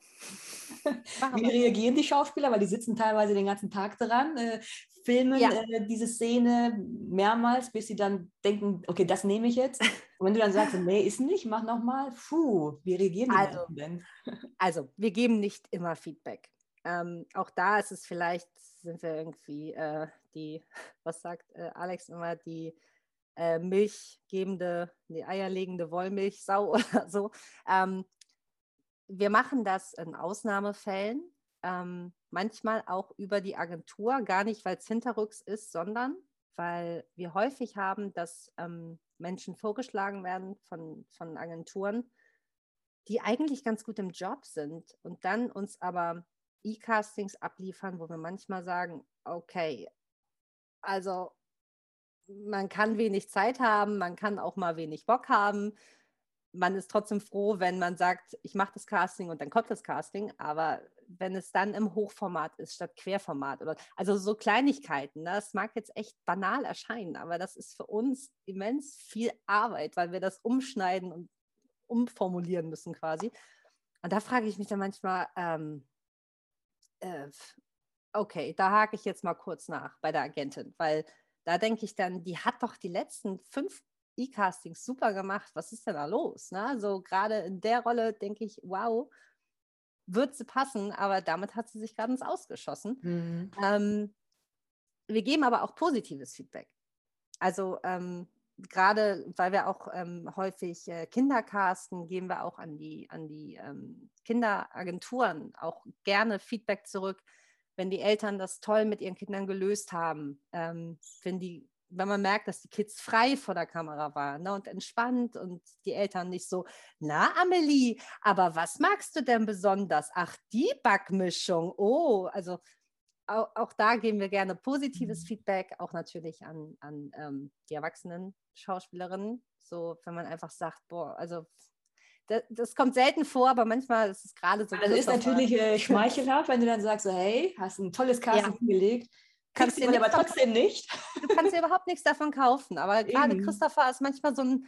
(laughs) Wie reagieren die Schauspieler? Weil die sitzen teilweise den ganzen Tag dran, äh, filmen ja. äh, diese Szene mehrmals, bis sie dann denken, okay, das nehme ich jetzt. (laughs) Und wenn du dann sagst, nee, ist nicht, mach nochmal, puh, wie reagieren die also, denn? (laughs) Also, wir geben nicht immer Feedback. Ähm, auch da ist es vielleicht, sind wir irgendwie äh, die, (laughs) was sagt äh, Alex immer, die äh, milchgebende, die eierlegende Wollmilchsau oder so. Ähm, wir machen das in Ausnahmefällen, ähm, manchmal auch über die Agentur, gar nicht, weil es hinterrücks ist, sondern weil wir häufig haben, dass ähm, Menschen vorgeschlagen werden von, von Agenturen, die eigentlich ganz gut im Job sind und dann uns aber E-Castings abliefern, wo wir manchmal sagen, okay, also man kann wenig Zeit haben, man kann auch mal wenig Bock haben. Man ist trotzdem froh, wenn man sagt, ich mache das Casting und dann kommt das Casting. Aber wenn es dann im Hochformat ist statt Querformat oder also so Kleinigkeiten, ne, das mag jetzt echt banal erscheinen, aber das ist für uns immens viel Arbeit, weil wir das umschneiden und umformulieren müssen quasi. Und da frage ich mich dann manchmal, ähm, äh, okay, da hake ich jetzt mal kurz nach bei der Agentin, weil da denke ich dann, die hat doch die letzten fünf E-Castings super gemacht. Was ist denn da los? Ne? Also gerade in der Rolle denke ich, wow, wird sie passen, aber damit hat sie sich gerade ins Ausgeschossen. Mhm. Ähm, wir geben aber auch positives Feedback. Also ähm, gerade weil wir auch ähm, häufig äh, Kinder casten, geben wir auch an die, an die ähm, Kinderagenturen auch gerne Feedback zurück wenn die Eltern das toll mit ihren Kindern gelöst haben, ähm, wenn, die, wenn man merkt, dass die Kids frei vor der Kamera waren ne, und entspannt und die Eltern nicht so, na Amelie, aber was magst du denn besonders? Ach, die Backmischung, oh, also auch, auch da geben wir gerne positives mhm. Feedback, auch natürlich an, an ähm, die erwachsenen Schauspielerinnen, so wenn man einfach sagt, boah, also das, das, kommt selten vor, aber manchmal ist es gerade so. Das ist natürlich äh, schmeichelhaft, wenn du dann sagst, so, hey, hast ein tolles Casting ja. hingelegt. Kannst du aber trotzdem nicht. Du kannst dir überhaupt nichts davon kaufen. Aber gerade Christopher ist manchmal so ein,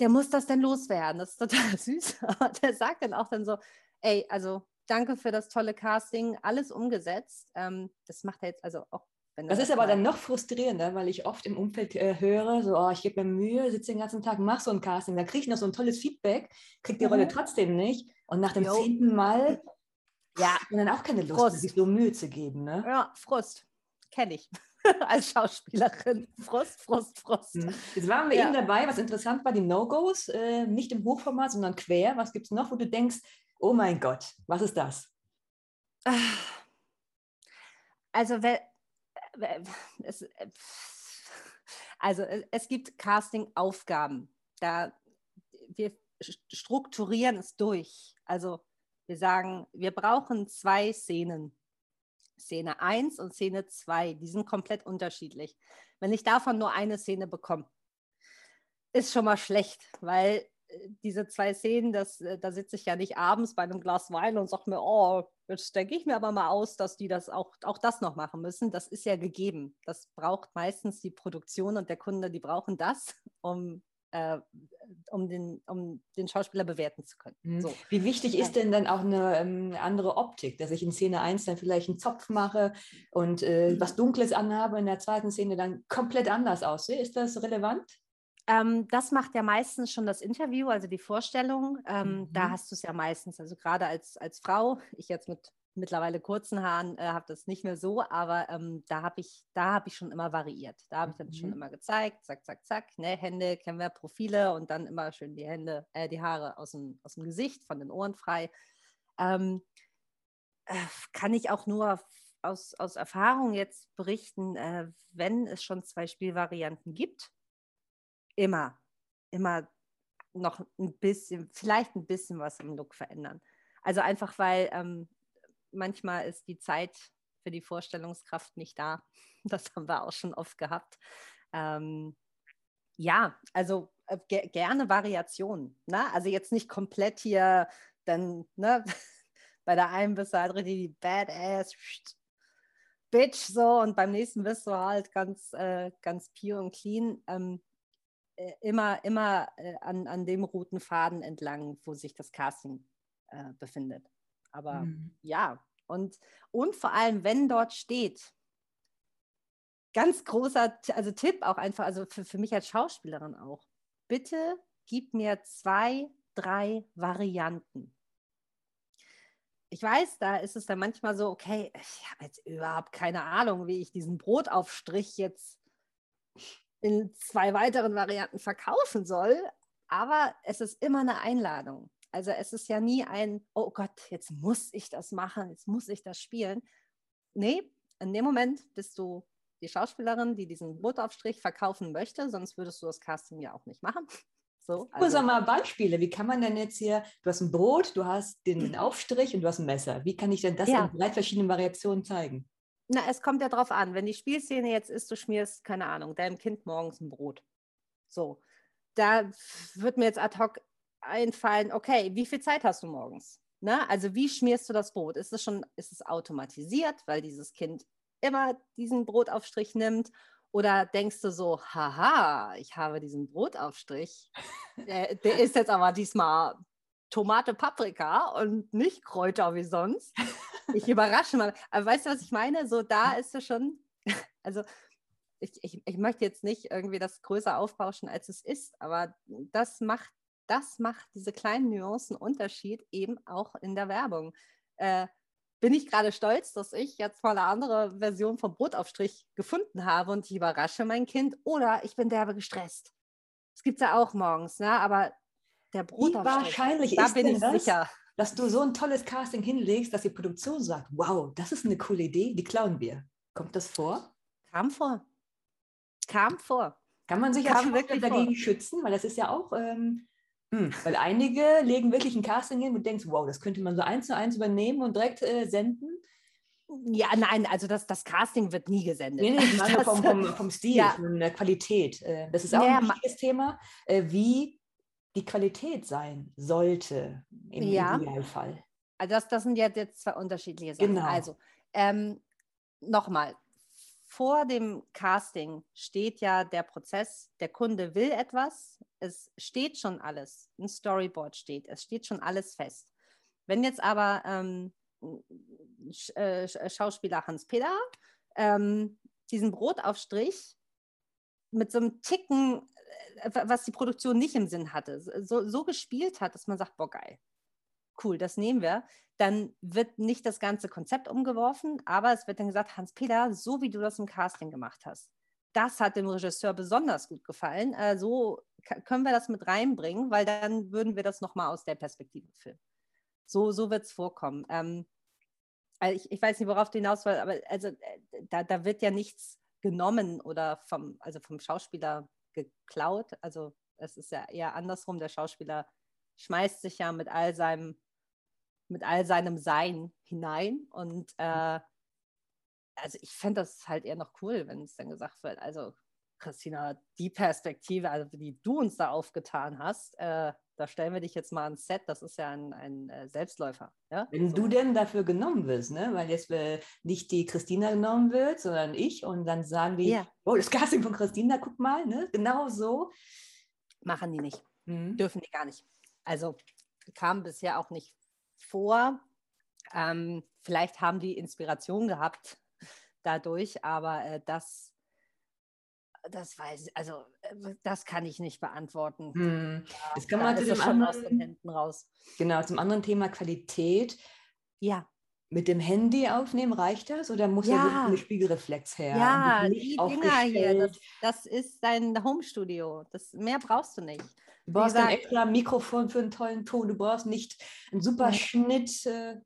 der muss das denn loswerden. Das ist total (laughs) süß. Aber der sagt dann auch dann so, ey, also danke für das tolle Casting, alles umgesetzt. Ähm, das macht er jetzt also auch das ist aber dann noch frustrierender, weil ich oft im Umfeld äh, höre, so, oh, ich gebe mir Mühe, sitze den ganzen Tag, mach so ein Casting, da kriege ich noch so ein tolles Feedback, kriege die mhm. Rolle trotzdem nicht. Und nach dem jo. zehnten Mal ja. hat man dann auch keine Lust, Frust. sich so Mühe zu geben. Ne? Ja, Frust. Kenne ich. (laughs) Als Schauspielerin. Frust, Frust, Frust. Mhm. Jetzt waren wir ja. eben dabei, was interessant war, die No-Gos, äh, nicht im Hochformat, sondern quer. Was gibt es noch, wo du denkst, oh mein Gott, was ist das? Also, es, also es gibt Casting-Aufgaben. Da wir strukturieren es durch. Also wir sagen, wir brauchen zwei Szenen. Szene 1 und Szene 2, die sind komplett unterschiedlich. Wenn ich davon nur eine Szene bekomme, ist schon mal schlecht, weil diese zwei Szenen, das, äh, da sitze ich ja nicht abends bei einem Glas Wein und sage mir, oh, jetzt denke ich mir aber mal aus, dass die das auch, auch das noch machen müssen. Das ist ja gegeben. Das braucht meistens die Produktion und der Kunde, die brauchen das, um, äh, um, den, um den Schauspieler bewerten zu können. Mhm. So. Wie wichtig ist denn dann auch eine ähm, andere Optik, dass ich in Szene 1 dann vielleicht einen Zopf mache und äh, was Dunkles anhabe, in der zweiten Szene dann komplett anders aussehe? Ist das relevant? Ähm, das macht ja meistens schon das Interview, also die Vorstellung. Ähm, mhm. Da hast du es ja meistens, also gerade als, als Frau, ich jetzt mit mittlerweile kurzen Haaren äh, habe das nicht mehr so, aber ähm, da habe ich, da ich schon immer variiert. Da habe ich dann mhm. schon immer gezeigt, zack, zack, zack, ne, Hände, kennen wir Profile und dann immer schön die Hände, äh, die Haare aus dem, aus dem Gesicht, von den Ohren frei. Ähm, äh, kann ich auch nur aus, aus Erfahrung jetzt berichten, äh, wenn es schon zwei Spielvarianten gibt, immer, immer noch ein bisschen, vielleicht ein bisschen was im Look verändern. Also einfach, weil ähm, manchmal ist die Zeit für die Vorstellungskraft nicht da. (laughs) Das haben wir auch schon oft gehabt. Ähm, ja, also äh, ge gerne Variationen. Ne? Also jetzt nicht komplett hier, dann ne, (laughs) bei der einen bist du halt die Badass (laughs) Bitch so und beim nächsten bist du halt ganz, äh, ganz pure und clean. Ähm, äh, immer, immer äh, an, an dem roten Faden entlang, wo sich das Casting äh, befindet. Aber mhm. ja, und, und vor allem, wenn dort steht, ganz großer, also Tipp auch einfach, also für, für mich als Schauspielerin auch, bitte gib mir zwei, drei Varianten. Ich weiß, da ist es dann manchmal so, okay, ich habe jetzt überhaupt keine Ahnung, wie ich diesen Brotaufstrich jetzt in zwei weiteren Varianten verkaufen soll, aber es ist immer eine Einladung. Also es ist ja nie ein, oh Gott, jetzt muss ich das machen, jetzt muss ich das spielen. Nee, in dem Moment bist du die Schauspielerin, die diesen Brotaufstrich verkaufen möchte, sonst würdest du das Casting ja auch nicht machen. (laughs) So, also. Sag mal Beispiele. Wie kann man denn jetzt hier, du hast ein Brot, du hast den Aufstrich und du hast ein Messer. Wie kann ich denn das ja. in drei verschiedenen Variationen zeigen? Na, es kommt ja drauf an. Wenn die Spielszene jetzt ist, du schmierst, keine Ahnung, deinem Kind morgens ein Brot. So, da wird mir jetzt ad hoc einfallen, okay, wie viel Zeit hast du morgens? Ne? Also wie schmierst du das Brot? Ist es schon, ist es automatisiert, weil dieses Kind immer diesen Brotaufstrich nimmt? Oder denkst du so, haha, ich habe diesen Brotaufstrich, der, der ist jetzt aber diesmal Tomate, Paprika und nicht Kräuter wie sonst. Ich überrasche mal. Aber weißt du, was ich meine? So, da ist es schon, (laughs) also ich, ich, ich möchte jetzt nicht irgendwie das größer aufbauschen, als es ist, aber das macht, das macht diese kleinen Nuancen Unterschied eben auch in der Werbung. Äh, bin ich gerade stolz, dass ich jetzt mal eine andere Version vom Brotaufstrich gefunden habe und ich überrasche mein Kind oder ich bin derbe gestresst. Das gibt es ja auch morgens, ne? aber der Brotaufstrich, Wie wahrscheinlich da ist bin ich das, sicher. dass du so ein tolles Casting hinlegst, dass die Produktion sagt, wow, das ist eine coole Idee, die klauen wir. Kommt das vor? Kam vor. Kam vor. Kann man sich Kam wirklich dagegen vor. schützen? Weil das ist ja auch ähm, hm, weil einige legen wirklich ein Casting hin und denkst, wow, das könnte man so eins zu eins übernehmen und direkt äh, senden. Ja, nein, also das, das Casting wird nie gesendet. Nee, nee, ich meine vom, vom, vom Stil, ja. von der Qualität. Äh, das ist auch ja, ein wichtiges Thema, äh, wie die Qualität sein sollte im ja. Idealfall. Also das, das sind jetzt zwei unterschiedliche Sachen. Genau. Also ähm, nochmal, vor dem Casting steht ja der Prozess, der Kunde will etwas, es steht schon alles, ein Storyboard steht, es steht schon alles fest. Wenn jetzt aber ähm, äh, Schauspieler Hans-Peter ähm, diesen Brotaufstrich mit so einem Ticken, äh, was die Produktion nicht im Sinn hatte, so, so gespielt hat, dass man sagt, boah, geil, cool, das nehmen wir, dann wird nicht das ganze Konzept umgeworfen, aber es wird dann gesagt, Hans-Peter, so wie du das im Casting gemacht hast, das hat dem Regisseur besonders gut gefallen. Äh, so können wir das mit reinbringen, weil dann würden wir das nochmal aus der Perspektive filmen. So, so wird es vorkommen. Ähm, also ich, ich, weiß nicht, worauf du hinaus willst, aber also, äh, da, da wird ja nichts genommen oder vom, also vom Schauspieler geklaut. Also es ist ja eher andersrum. Der Schauspieler schmeißt sich ja mit all seinem mit all seinem Sein hinein. Und äh, also ich fände das halt eher noch cool, wenn es dann gesagt wird, also Christina, die Perspektive, also die du uns da aufgetan hast, äh, da stellen wir dich jetzt mal ans Set, das ist ja ein, ein äh, Selbstläufer. Ja? Wenn so. du denn dafür genommen wirst, ne? weil jetzt äh, nicht die Christina genommen wird, sondern ich und dann sagen die, ja. oh, das Casting von Christina, guck mal, ne? genau so. Machen die nicht, mhm. dürfen die gar nicht. Also kam bisher auch nicht vor. Ähm, vielleicht haben die Inspiration gehabt dadurch, aber äh, das, das weiß also äh, das kann ich nicht beantworten. Hm. Das kann man da zu dem anderen, aus den Händen raus. Genau, zum anderen Thema Qualität. Ja. Mit dem Handy aufnehmen, reicht das? Oder muss ja. da eine Spiegelreflex her? Ja, die Dinger hier, das, das ist dein Homestudio. Das, mehr brauchst du nicht. Du brauchst ein extra Mikrofon für einen tollen Ton. Du brauchst nicht einen super nein. Schnitt. Äh.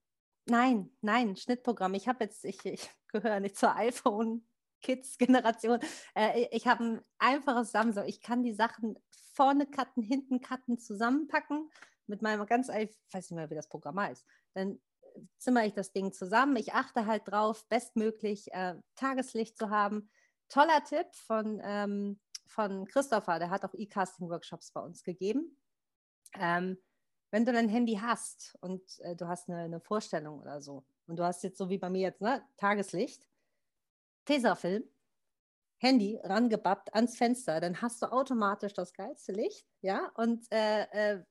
Nein, nein, Schnittprogramm. Ich habe jetzt, ich, ich (laughs) gehöre nicht zur iPhone. Kids-Generation. Äh, ich habe ein einfaches Samsung. Ich kann die Sachen vorne cutten, hinten cutten, zusammenpacken mit meinem ganz, ich weiß nicht mehr, wie das Programm heißt. Dann zimmer ich das Ding zusammen. Ich achte halt drauf, bestmöglich äh, Tageslicht zu haben. Toller Tipp von ähm, von Christopher, der hat auch E-Casting-Workshops bei uns gegeben. Ähm, wenn du dein Handy hast und äh, du hast eine, eine, Vorstellung oder so und du hast jetzt so wie bei mir jetzt ne, Tageslicht, Tesafilm, Handy rangebappt ans Fenster, dann hast du automatisch das geilste Licht, ja, und äh, äh,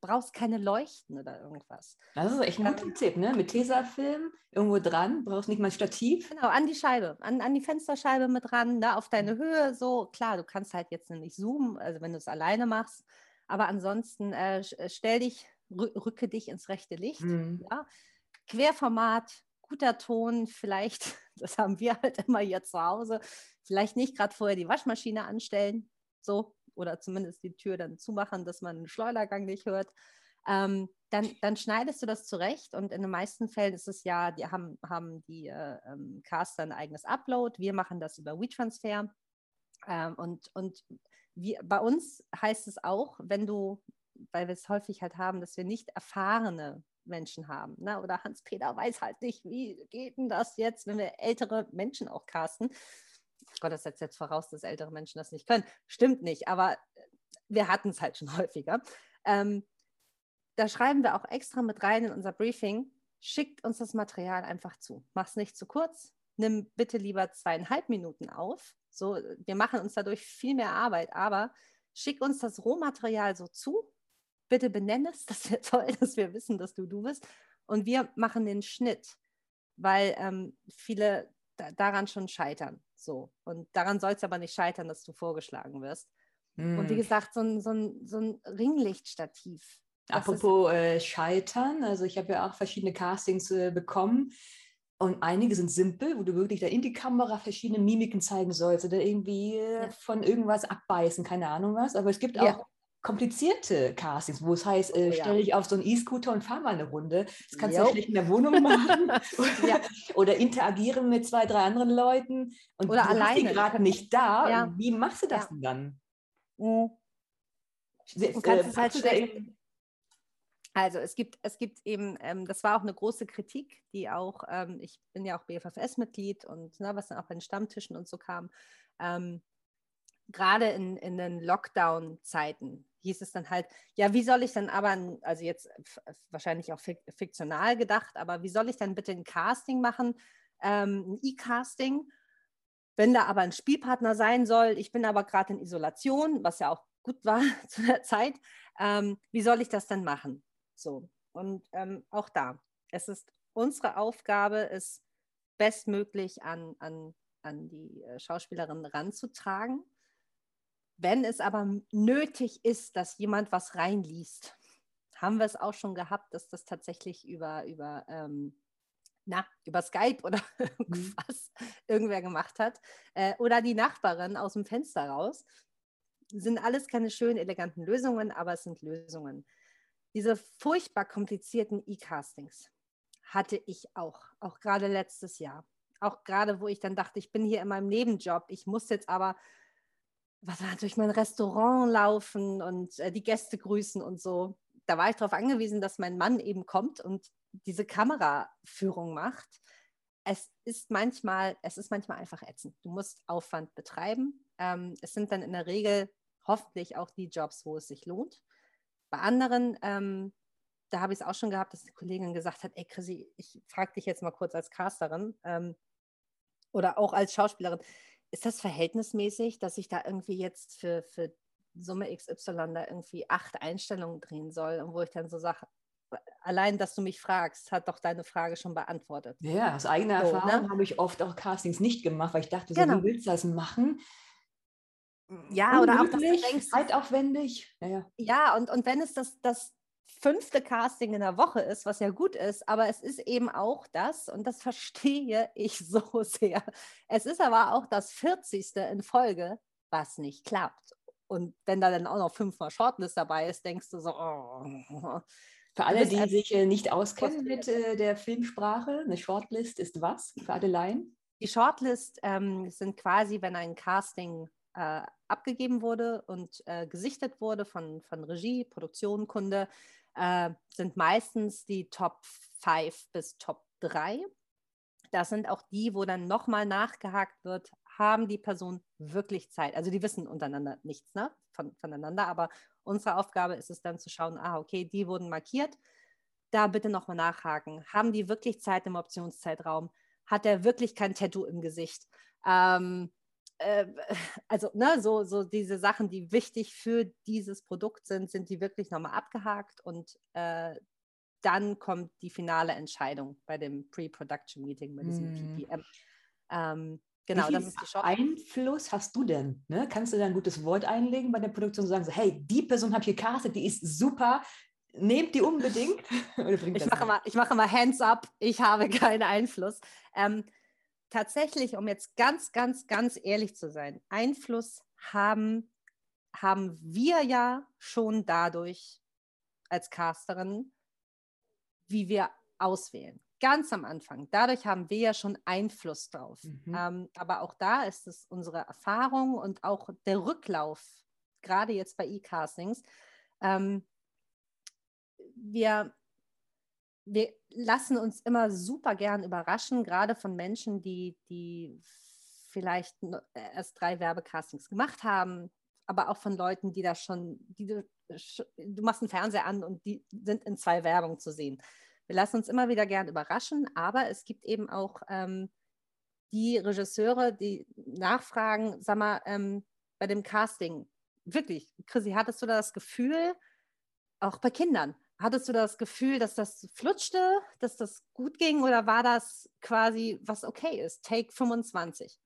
brauchst keine Leuchten oder irgendwas. Das ist echt ein guter ähm, Tipp, ne? Mit Tesafilm irgendwo dran, brauchst nicht mal ein Stativ. Genau, an die Scheibe, an, an die Fensterscheibe mit dran, da auf deine Höhe, so. Klar, du kannst halt jetzt nicht zoomen, also wenn du es alleine machst, aber ansonsten äh, äh stell dich, rücke dich ins rechte Licht, mhm. ja? Querformat, guter Ton, vielleicht, (laughs) das haben wir halt immer hier zu Hause, vielleicht nicht gerade vorher die Waschmaschine anstellen, so, oder zumindest die Tür dann zumachen, dass man den Schleudergang nicht hört. Ähm, dann, dann, schneidest du das zurecht und in den meisten Fällen ist es ja, die haben, haben die äh, ähm, Caster ein eigenes Upload. Wir machen das über WeTransfer. Ähm, und und wir, bei uns heißt es auch, wenn du, weil wir es häufig halt haben, dass wir nicht erfahrene Menschen haben. Ne? Oder Hans-Peter weiß halt nicht, wie geht denn das jetzt, wenn wir ältere Menschen auch casten. Gott, das setzt jetzt voraus, dass ältere Menschen das nicht können. Stimmt nicht, aber wir hatten es halt schon (laughs) häufiger. Ähm, da schreiben wir auch extra mit rein in unser Briefing, schickt uns das Material einfach zu. Mach es nicht zu kurz, nimm bitte lieber zweieinhalb Minuten auf. So, wir machen uns dadurch viel mehr Arbeit, aber schick uns das Rohmaterial so zu. Bitte benenne es, (laughs) das wäre toll, dass wir wissen, dass du du bist. Und wir machen den Schnitt, weil ähm, viele daran schon scheitern. So. Und daran soll es aber nicht scheitern, dass du vorgeschlagen wirst. Mm. Und wie hm. gesagt, so ein, so ein, so ein Ringlichtstativ. Apropos äh, Scheitern, also ich habe ja auch verschiedene Castings äh, bekommen. Und einige sind simpel, wo du wirklich da in die Kamera verschiedene Mimiken zeigen sollst oder irgendwie äh, ja. von irgendwas abbeißen, keine Ahnung was. Aber es gibt auch ja komplizierte Castings, wo es heißt, äh, oh, stelle ich auf so einen E-Scooter und fahre mal eine Runde. Das kannst jo. du schlecht in der Wohnung machen. (laughs) ja. Oder interagieren mit zwei, drei anderen Leuten. Und oder du alleine. gerade nicht da. Ja. Wie machst du das ja. denn dann? Mhm. Du kannst äh, es halt schlecht. Also es gibt, es gibt eben, ähm, das war auch eine große Kritik, die auch, ähm, ich bin ja auch BFFS-Mitglied und ne, was dann auch bei den Stammtischen und so kam. Ähm, gerade in, in den Lockdown-Zeiten hieß es dann halt, ja, wie soll ich dann aber, also jetzt wahrscheinlich auch fiktional gedacht, aber wie soll ich dann bitte ein Casting machen, ähm, ein E-Casting, wenn da aber ein Spielpartner sein soll, ich bin aber gerade in Isolation, was ja auch gut war (laughs) zu der Zeit, ähm, wie soll ich das dann machen? So, und ähm, auch da, es ist unsere Aufgabe, es bestmöglich an, an, an die äh, Schauspielerin ranzutragen wenn es aber nötig ist, dass jemand was reinliest, haben wir es auch schon gehabt, dass das tatsächlich über, über, ähm, na, über Skype oder irgendwas (laughs) mhm. irgendwer gemacht hat. Äh, oder die Nachbarin aus dem Fenster raus. Sind alles keine schönen, eleganten Lösungen, aber es sind Lösungen. Diese furchtbar komplizierten E-Castings hatte ich auch, auch gerade letztes Jahr. Auch gerade, wo ich dann dachte, ich bin hier in meinem Nebenjob, ich muss jetzt aber was war durch mein Restaurant laufen und äh, die Gäste grüßen und so. Da war ich darauf angewiesen, dass mein Mann eben kommt und diese Kameraführung macht. Es ist manchmal, es ist manchmal einfach ätzend. Du musst Aufwand betreiben. Ähm, es sind dann in der Regel hoffentlich auch die Jobs, wo es sich lohnt. Bei anderen, ähm, da habe ich es auch schon gehabt, dass die Kollegin gesagt hat, ey Chrissy, ich frage dich jetzt mal kurz als Casterin ähm, oder auch als Schauspielerin, ist das verhältnismäßig, dass ich da irgendwie jetzt für, für Summe XY da irgendwie acht Einstellungen drehen soll und wo ich dann so sage, allein, dass du mich fragst, hat doch deine Frage schon beantwortet. Ja, aus eigener so, ne? Erfahrung ne? habe ich oft auch Castings nicht gemacht, weil ich dachte, so, genau. wie willst du das machen? Ja, oder auch, dass du denkst, zeitaufwendig. Ja, ja. ja und, und wenn es das, das fünfte Casting in der Woche ist, was ja gut ist, aber es ist eben auch das, und das (laughs) verstehe ich so sehr. Es ist aber auch das 40. in Folge, was nicht klappt. Und wenn da dann auch noch fünfmal Shortlist dabei ist, denkst du so, oh. Für alle, die sich äh, nicht auskennen mit äh, der Filmsprache, eine Shortlist ist was für alle Laien? Die Shortlist ähm, sind quasi, wenn ein Casting äh, abgegeben wurde und äh, gesichtet wurde von, von Regie, Produktion, Kunde, äh, sind meistens die Top 5 bis Top 3. Das sind auch die, wo dann nochmal nachgehakt wird, haben die Personen wirklich Zeit? Also die wissen untereinander nichts ne? Von, voneinander, aber unsere Aufgabe ist es dann zu schauen, ah, okay, die wurden markiert, da bitte nochmal nachhaken. Haben die wirklich Zeit im Optionszeitraum? Hat er wirklich kein Tattoo im Gesicht? Ähm, äh, (laughs) also ne, so, so diese Sachen, die wichtig für dieses Produkt sind, sind die wirklich nochmal abgehakt und äh, dann kommt die finale Entscheidung bei dem Pre-Production Meeting, bei diesem mm. PPM. Ähm, genau, das ist die Shop. Einfluss hast du denn? Ne? Kannst du da ein gutes Wort einlegen bei der Produktion und sagen, so, hey, die Person hat hier castet, die ist super, nehmt die unbedingt? (laughs) ich, mache mal, ich mache mal Hands up, ich habe keinen Einfluss. Ähm, tatsächlich, um jetzt ganz, ganz, ganz ehrlich zu sein, Einfluss haben, haben wir ja schon dadurch als Casterin, wie wir auswählen. Ganz am Anfang. Dadurch haben wir ja schon Einfluss drauf. Mhm. Ähm, aber auch da ist es unsere Erfahrung und auch der Rücklauf, gerade jetzt bei E-Castings. Ähm, wir wir lassen uns immer super gern überraschen, gerade von Menschen, die, die vielleicht erst drei Werbecastings gemacht haben, aber auch von Leuten, die da schon, die du, du machst einen Fernseher an und die sind in zwei Werbungen zu sehen. Wir lassen uns immer wieder gern überraschen, aber es gibt eben auch ähm, die Regisseure, die nachfragen, sag mal, ähm, bei dem Casting, wirklich, Chrissy, hattest du da das Gefühl, auch bei Kindern, Hattest du das Gefühl, dass das flutschte, dass das gut ging oder war das quasi, was okay ist, Take 25?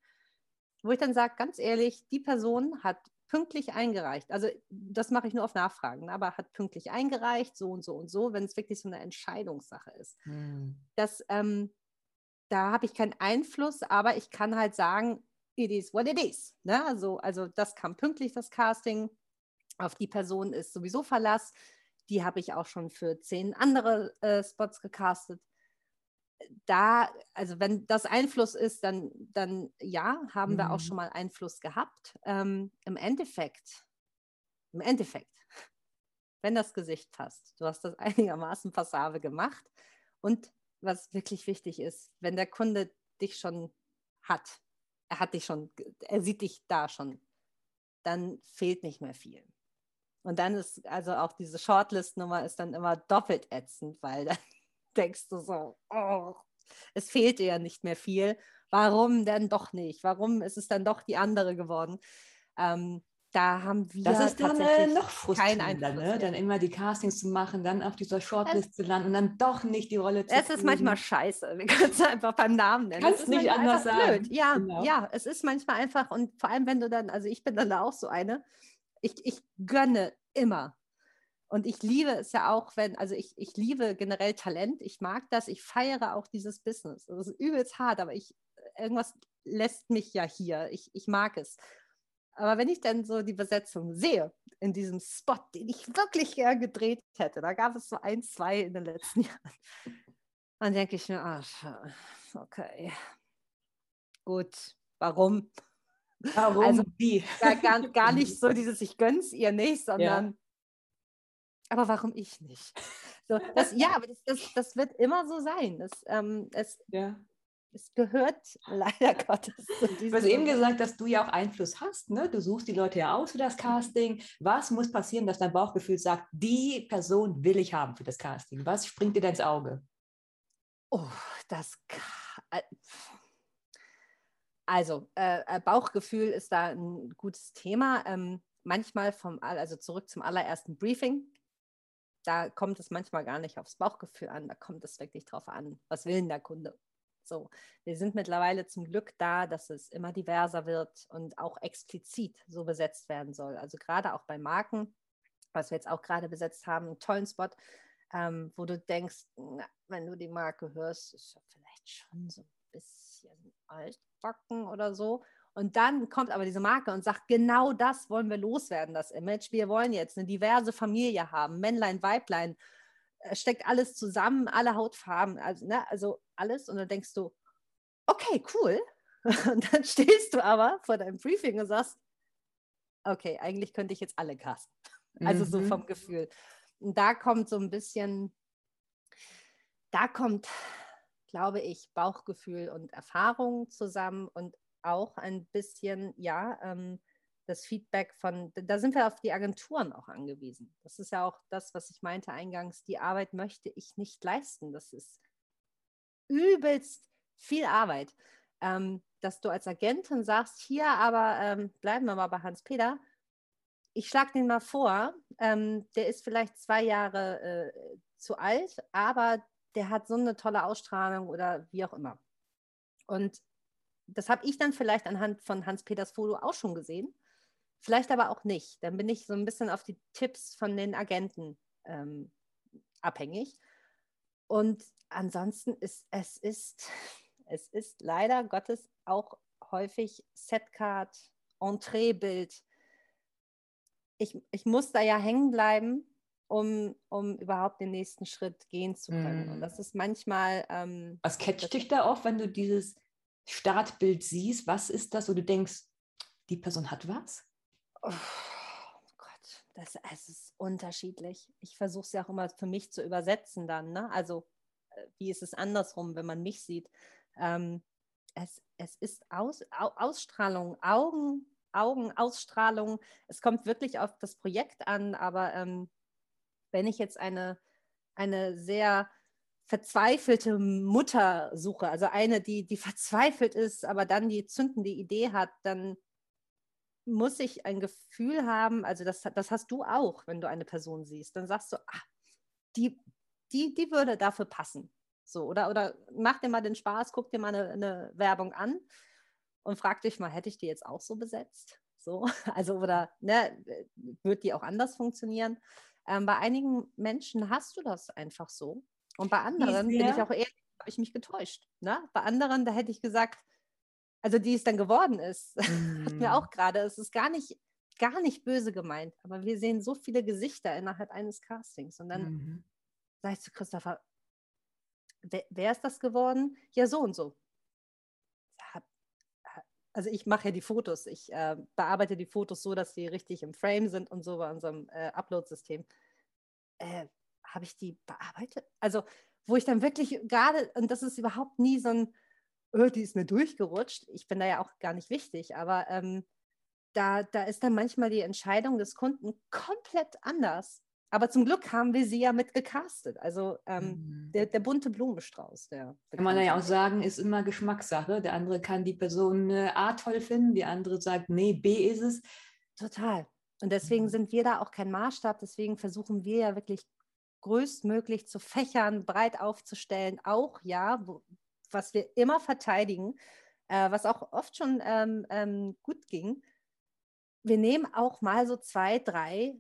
Wo ich dann sage, ganz ehrlich, die Person hat pünktlich eingereicht. Also das mache ich nur auf Nachfragen, aber hat pünktlich eingereicht, so und so und so, wenn es wirklich so eine Entscheidungssache ist. Hm. Das, ähm, da habe ich keinen Einfluss, aber ich kann halt sagen, it is what it is. Ne? Also, also das kam pünktlich, das Casting. Auf die Person ist sowieso Verlass. Die habe ich auch schon für zehn andere äh, Spots gecastet. Da, also wenn das Einfluss ist, dann, dann ja, haben mhm. wir auch mhm. schon mal Einfluss gehabt. Ähm, Im Endeffekt, im Endeffekt, (laughs) wenn das Gesicht passt, du hast das (laughs) einigermaßen passabel gemacht und was wirklich wichtig ist, wenn der Kunde dich schon hat, er hat dich schon, er sieht dich da schon, dann fehlt nicht mehr viel. Und dann ist also auch diese Shortlist-Nummer ist dann immer doppelt ätzend, weil dann (laughs) denkst du so, oh, es fehlt dir ja nicht mehr viel. Warum denn doch nicht? Warum ist es dann doch die andere geworden? Ähm, da haben wir das ist dann äh, noch frustrierender, ne? dann immer die Castings zu machen, dann auf dieser Shortlist zu landen und dann doch nicht die Rolle zu Es ist manchmal scheiße, wir können es einfach beim Namen nennen. Kannst nicht anders sagen. Blöd. Ja, genau. ja, es ist manchmal einfach und vor allem, wenn du dann, also ich bin dann da auch so eine, ich, ich gönne immer. Und ich liebe es ja auch, wenn, also ich, ich liebe generell Talent, ich mag das, ich feiere auch dieses Business. Das ist übelst hart, aber ich, irgendwas lässt mich ja hier. Ich, ich mag es. Aber wenn ich dann so die Besetzung sehe, in diesem Spot, den ich wirklich gern gedreht hätte, da gab es so ein, zwei in den letzten (laughs) Jahren, dann denke ich mir, ach, okay, gut, warum? Warum? Also, Wie? Gar, gar, gar nicht (laughs) so dieses, ich gönn's ihr nicht, sondern, ja. aber warum ich nicht? So, das, ja, aber das, das, das wird immer so sein. Das, ähm, es, ja. es gehört leider (laughs) Gottes zu diesem. Du hast eben gesagt, dass du ja auch Einfluss hast. Ne? Du suchst die Leute ja aus für das Casting. Was muss passieren, dass dein Bauchgefühl sagt, die Person will ich haben für das Casting? Was springt dir da ins Auge? Oh, das kann äh, also, äh, äh, Bauchgefühl ist da ein gutes Thema. Ähm, manchmal vom, also zurück zum allerersten Briefing, da kommt es manchmal gar nicht aufs Bauchgefühl an, da kommt es wirklich drauf an, was will denn der Kunde? So, wir sind mittlerweile zum Glück da, dass es immer diverser wird und auch explizit so besetzt werden soll. Also gerade auch bei Marken, was wir jetzt auch gerade besetzt haben, einen tollen Spot, ähm, wo du denkst, na, wenn du die Marke hörst, ist ja vielleicht schon so ein bisschen altbacken oder so. Und dann kommt aber diese Marke und sagt, genau das wollen wir loswerden, das Image. Wir wollen jetzt eine diverse Familie haben, Männlein, Weiblein, äh, steckt alles zusammen, alle Hautfarben, also, ne, also alles. Und dann denkst du, okay, cool. (laughs) Und dann stehst du aber vor deinem Briefing und sagst, okay, eigentlich könnte ich jetzt alle casten. Also mhm. so vom Gefühl. Und da kommt so ein bisschen, da kommt glaube ich, Bauchgefühl und Erfahrung zusammen und auch ein bisschen, ja, ähm, das Feedback von, da sind wir auf die Agenturen auch angewiesen. Das ist ja auch das, was ich meinte eingangs, die Arbeit möchte ich nicht leisten. Das ist übelst viel Arbeit. ähm, dass du als Agentin sagst, hier aber ähm, bleiben wir mal bei Hans-Peter, ich schlage den mal vor, ähm, der ist vielleicht zwei Jahre äh, zu alt, aber der hat so eine tolle Ausstrahlung oder wie auch immer. Und das habe ich dann vielleicht anhand von Hans-Peters Foto auch schon gesehen, vielleicht aber auch nicht. Dann bin ich so ein bisschen auf die Tipps von den Agenten ähm, abhängig. Und ansonsten ist es ist, (laughs) es ist leider Gottes auch häufig Setcard, Entreebild. Ich, ich muss da ja hängen bleiben, um, um überhaupt den nächsten Schritt gehen zu können. Mm. Und das ist manchmal. Ähm, Was catcht dich da auf, wenn du dieses Startbild siehst? Was ist das, wo du denkst, die Person hat was? Oh Gott, das, es ist unterschiedlich. Ich versuche es ja auch immer für mich zu übersetzen dann. Ne? Also, äh, wie ist es andersrum, wenn man mich sieht? Ähm, es, es ist Aus, Ausstrahlung, Augen, Augen, Ausstrahlung. Es kommt wirklich auf das Projekt an, aber ähm, wenn ich jetzt eine, eine sehr verzweifelte Mutter suche, also eine, die, die verzweifelt ist, aber dann die zündende Idee hat, dann muss ich ein Gefühl haben, also das, das hast du auch, wenn du eine Person siehst, dann sagst du, ah, die, die, die würde dafür passen. So, oder, oder mach dir mal den Spaß, guck dir mal eine, eine Werbung an und frag dich mal, hätte ich die jetzt auch so besetzt? So, (laughs) also, oder ne, wird die auch anders funktionieren? Ähm, bei einigen Menschen hast du das einfach so. Und bei anderen bin ich auch ehrlich, habe ich mich getäuscht. Ne? Bei anderen, da hätte ich gesagt, also die es dann geworden ist, mm. (laughs) hat mir mm. auch gerade, es ist gar nicht, gar nicht böse gemeint, aber wir sehen so viele Gesichter innerhalb eines Castings. Und dann mhm. sage ich zu Christopher, wer, wer, ist das geworden? Ja, so und so. Also ich mache ja die Fotos, ich äh, bearbeite die Fotos so, dass sie richtig im Frame sind und so bei unserem äh, Upload-System. Äh, Habe ich die bearbeitet? Also wo ich dann wirklich gerade, und das ist überhaupt nie so ein, oh, die ist mir durchgerutscht. Ich bin da ja auch gar nicht wichtig, aber ähm, da, da ist dann manchmal die Entscheidung des Kunden komplett anders. Aber zum Glück haben wir sie ja mit gecastet. Also ähm, mhm. der, der, bunte Blumenstrauß. Der kann man ja auch sagen, ist immer Geschmackssache. Der andere kann die Person äh, A toll finden, die andere sagt, nee, B ist es. Total. Und deswegen mhm. sind wir da auch kein Maßstab. Deswegen versuchen wir ja wirklich größtmöglich zu fächern, breit aufzustellen. Auch ja, wo, was wir immer verteidigen, äh, was auch oft schon ähm, ähm, gut ging. Wir nehmen auch mal so zwei, drei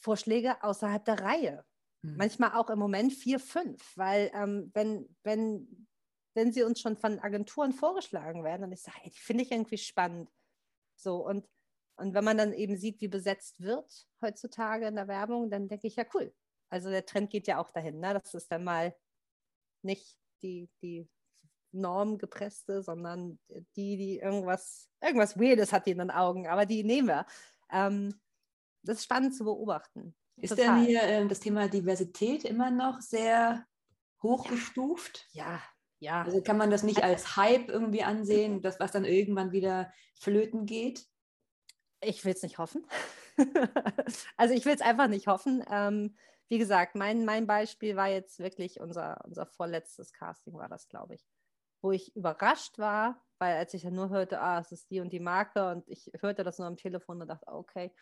Vorschläge außerhalb der Reihe. Mhm. Manchmal auch im Moment vier, fünf, weil ähm, wenn, wenn, wenn sie uns schon von Agenturen vorgeschlagen werden und ich sage, hey, die finde ich irgendwie spannend. So und, und wenn man dann eben sieht, wie besetzt wird heutzutage in der Werbung, dann denke ich, ja, cool. Also der Trend geht ja auch dahin, ne? Das ist dann mal nicht die, die normgepresste, sondern die, die irgendwas, irgendwas Weirdes hat in den Augen, aber die nehmen wir. Ähm, das ist spannend zu beobachten. Ist Total. denn hier äh, das Thema Diversität immer noch sehr hochgestuft? Ja, ja. Also kann man das nicht als Hype irgendwie ansehen, das, was dann irgendwann wieder flöten geht? Ich will es nicht hoffen. (laughs) also ich will es einfach nicht hoffen. Ähm, wie gesagt, mein, mein Beispiel war jetzt wirklich unser, unser vorletztes Casting, war das, glaube ich, wo ich überrascht war, weil als ich ja nur hörte, ah, es ist die und die Marke und ich hörte das nur am Telefon und dachte, okay,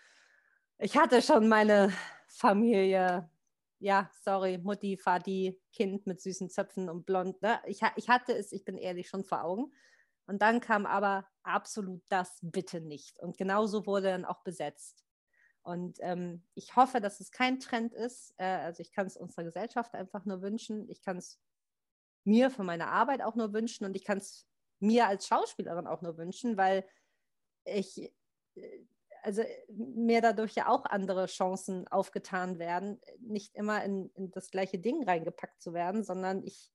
ich hatte schon meine Familie, ja, sorry, Mutti, Vati, Kind mit süßen Zöpfen und blond. Ne? Ich, ich hatte es, ich bin ehrlich, schon vor Augen. Und dann kam aber absolut das bitte nicht. Und genauso wurde dann auch besetzt. Und ähm, ich hoffe, dass es kein Trend ist. Äh, also ich kann es unserer Gesellschaft einfach nur wünschen. Ich kann es mir für meine Arbeit auch nur wünschen und ich kann es mir als Schauspielerin auch nur wünschen, weil ich äh, also mir dadurch ja auch andere Chancen aufgetan werden, nicht immer in, in das gleiche Ding reingepackt zu werden, sondern ich,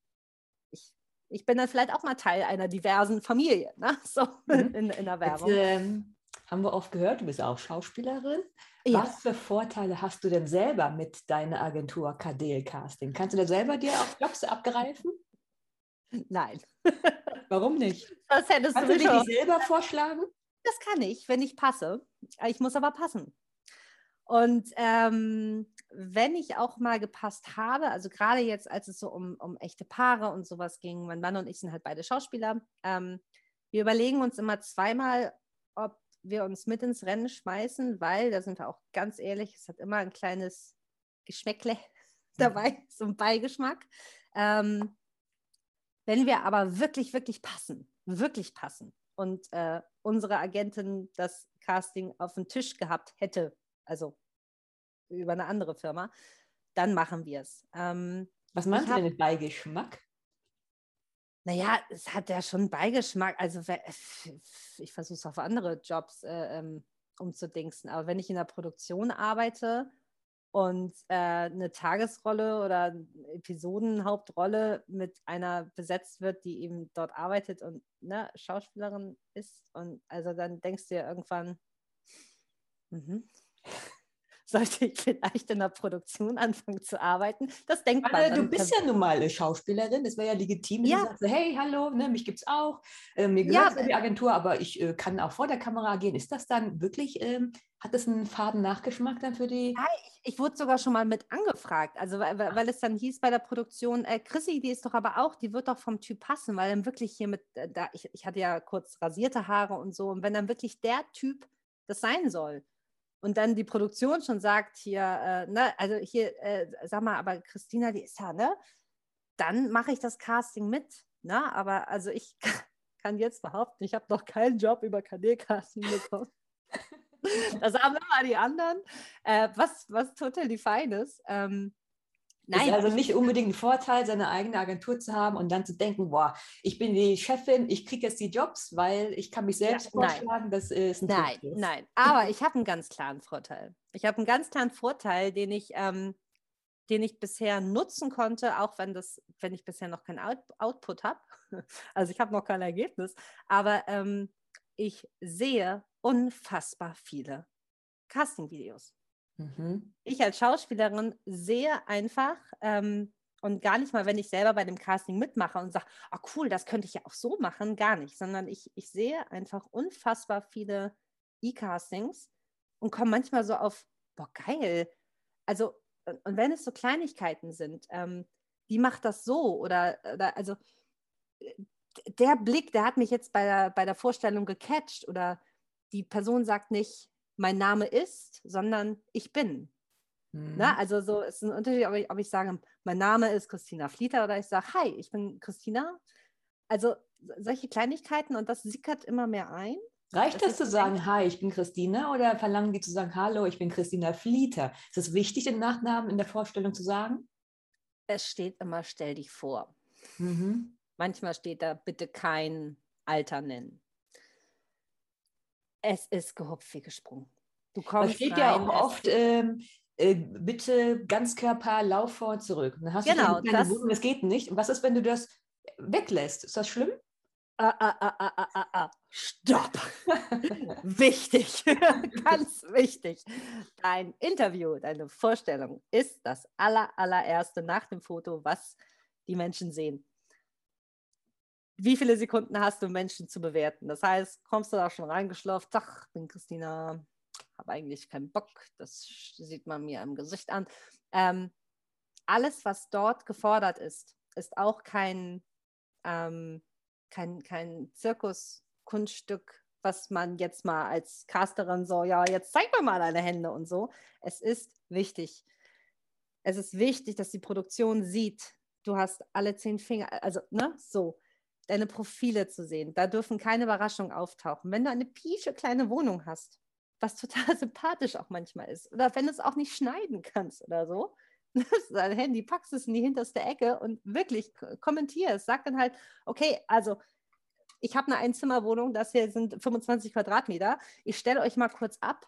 ich, ich bin dann vielleicht auch mal Teil einer diversen Familie, ne? (laughs) so mhm. in, in der Werbung. Jetzt, ähm, haben wir oft gehört, du bist auch Schauspielerin. Ja. Was für Vorteile hast du denn selber mit deiner Agentur KDL Casting? Kannst du da selber dir auch Jobs abgreifen? Nein. Warum nicht? (laughs) Das hättest Kannst du, du dir die selber vorschlagen? Das kann ich, wenn ich passe. Ich muss aber passen. Und ähm, wenn ich auch mal gepasst habe, also gerade jetzt, als es so um, um echte Paare und sowas ging, mein Mann und ich sind halt beide Schauspieler, ähm, wir überlegen uns immer zweimal, ob wir uns mit ins Rennen schmeißen, weil, da sind wir auch ganz ehrlich, es hat immer ein kleines Geschmäckle (laughs) dabei, so ein Beigeschmack. Ähm, wenn wir aber wirklich, wirklich passen, wirklich passen und äh, unsere Agentin das Casting auf den Tisch gehabt hätte, also über eine andere Firma, dann machen wir es. Ähm, Was meinst du denn mit Beigeschmack? Naja, es hat ja schon Beigeschmack. Also ich versuche es auf andere Jobs äh, ähm, umzudingsen. Aber wenn ich in der Produktion arbeite und äh, eine Tagesrolle oder Episodenhauptrolle mit einer besetzt wird, die eben dort arbeitet und ne, Schauspielerin ist, und also dann denkst du ja irgendwann, mhm (laughs) sollte ich vielleicht in der Produktion anfangen zu arbeiten. Das denkt man. du bist ja nun mal Schauspielerin, das wäre ja legitim. Ja. Du sagst, hey, hallo, ne, mich gibt es auch. Äh, mir gehört ja, die Agentur, aber ich äh, kann auch vor der Kamera gehen. Ist das dann wirklich, ähm, hat das einen faden Nachgeschmack dann für die? Ja, ich, ich, wurde sogar schon mal mit angefragt. Also, weil, weil es dann hieß bei der Produktion, äh, Chrissy, die ist doch aber auch, die wird doch vom Typ passen, weil dann wirklich hier mit, äh, da, ich, ich hatte ja kurz rasierte Haare und so. Und wenn dann wirklich der Typ das sein soll, und dann die Produktion schon sagt, hier, äh, ne, also hier, äh, sag mal, aber Christina, die ist ja, ne? Dann mache ich das Casting mit, ne? Aber also ich (laughs) kann jetzt behaupten, ich habe noch keinen Job über KD-Casting bekommen. (laughs) das haben immer die anderen, äh, was, was totally fein ist. Ähm, Nein. Ist also nicht unbedingt ein Vorteil, seine eigene Agentur zu haben und dann zu denken, boah, ich bin die Chefin, ich kriege jetzt die Jobs, weil ich kann mich selbst ja, vorschlagen, nein. das ist ein Nein, Trick. nein. Aber ich habe einen ganz klaren Vorteil. Ich habe einen ganz klaren Vorteil, den ich, ähm, den ich bisher nutzen konnte, auch wenn das, wenn ich bisher noch keinen Out Output habe. (laughs) Also ich habe noch kein Ergebnis, aber ähm, ich sehe unfassbar viele Casting-Videos. Mhm. Ich als Schauspielerin sehe einfach ähm, und gar nicht mal, wenn ich selber bei dem Casting mitmache und sage, oh cool, das könnte ich ja auch so machen, gar nicht, sondern ich, ich sehe einfach unfassbar viele E-Castings und komme manchmal so auf, boah, geil. Also, und wenn es so Kleinigkeiten sind, ähm, wie macht das so? Oder, oder also der Blick, der hat mich jetzt bei der, bei der Vorstellung gecatcht oder die Person sagt nicht, mein Name ist, sondern ich bin. Mhm. Na, also so ist ein Unterschied, ob ich, ob ich sage, mein Name ist Christina Flieter oder ich sage, hi, ich bin Christina. Also solche Kleinigkeiten und das sickert immer mehr ein. Reicht das, das zu sagen, hi, ich bin Christina oder verlangen die zu sagen, hallo, ich bin Christina Flieter? Ist es wichtig, den Nachnamen in der Vorstellung zu sagen? Es steht immer, stell dich vor. Mhm. Manchmal steht da, bitte kein Alter nennen es ist gehupft wie gesprungen. Du kommst. Da steht rein, ja auch oft, ähm, äh, bitte Ganzkörper, Lauf vor und zurück. dann hast genau, du das, Wohnung, das geht nicht. Und was ist, wenn du das weglässt? Ist das schlimm? Ah, ah, ah, ah, ah, ah. ah. Stopp! (laughs) wichtig, (laughs) ganz wichtig. Dein Interview, deine Vorstellung ist das aller, allererste nach dem Foto, was die Menschen sehen wie viele Sekunden hast du, Menschen zu bewerten? Das heißt, kommst du da schon reingeschlafen, ach, bin Christina, habe eigentlich keinen Bock, das sieht man mir im Gesicht an. Ähm, alles, was dort gefordert ist, ist auch kein, ähm, kein, kein Zirkuskunststück, was man jetzt mal als Casterin so, ja, jetzt zeig mir mal deine Hände und so. Es ist wichtig. Es ist wichtig, dass die Produktion sieht, du hast alle zehn Finger, also, ne, so deine Profile zu sehen. Da dürfen keine Überraschungen auftauchen. Wenn du eine piesche kleine Wohnung hast, was total (laughs) sympathisch auch manchmal ist, oder wenn du es auch nicht schneiden kannst oder so, (laughs) dein Handy, packst es in die hinterste Ecke und wirklich kommentier es. Sag dann halt, okay, also ich habe eine Einzimmerwohnung, das hier sind 25 Quadratmeter. Ich stelle euch mal kurz ab,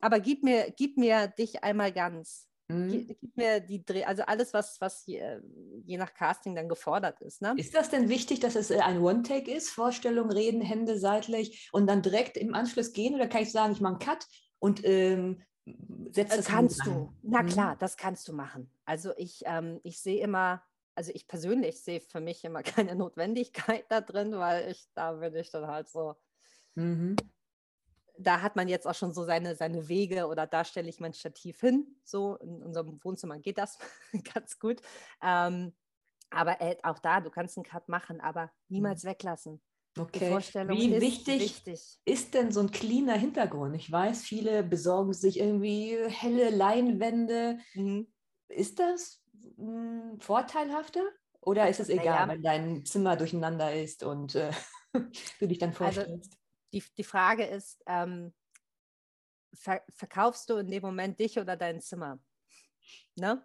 aber gib mir, gib mir dich einmal ganz. Mhm. Gib mir die Dreh, also alles, was, was je, je, nach Casting dann gefordert ist. Ne? Ist das denn wichtig, dass es äh, ein One-Take ist? Vorstellung, reden, Hände seitlich und dann direkt im Anschluss gehen? Oder kann ich sagen, ich mache einen Cut und ähm, setze äh, das Kannst du. Na mhm. klar, das kannst du machen. Also ich, ähm, ich sehe immer, also ich persönlich sehe für mich immer (laughs) keine Notwendigkeit da drin, weil ich, da bin ich dann halt so. Mhm da hat man jetzt auch schon so seine, seine Wege oder da stelle ich mein Stativ hin. So in unserem Wohnzimmer geht das (laughs) ganz gut. Ähm, aber äh, auch da, du kannst einen Cut machen, aber niemals mhm. weglassen. Okay. Wie ist wichtig, wichtig, ist denn so ein cleaner Hintergrund? Ich weiß, viele besorgen sich irgendwie helle Leinwände. Mhm. Ist das mh, hm, vorteilhafter? Oder ist es egal, ja. wenn dein Zimmer durcheinander ist und äh, (laughs) du dich dann also vorstellst? Also, die, die Frage ist, ähm, ver verkaufst du in dem Moment dich oder dein Zimmer? Ne?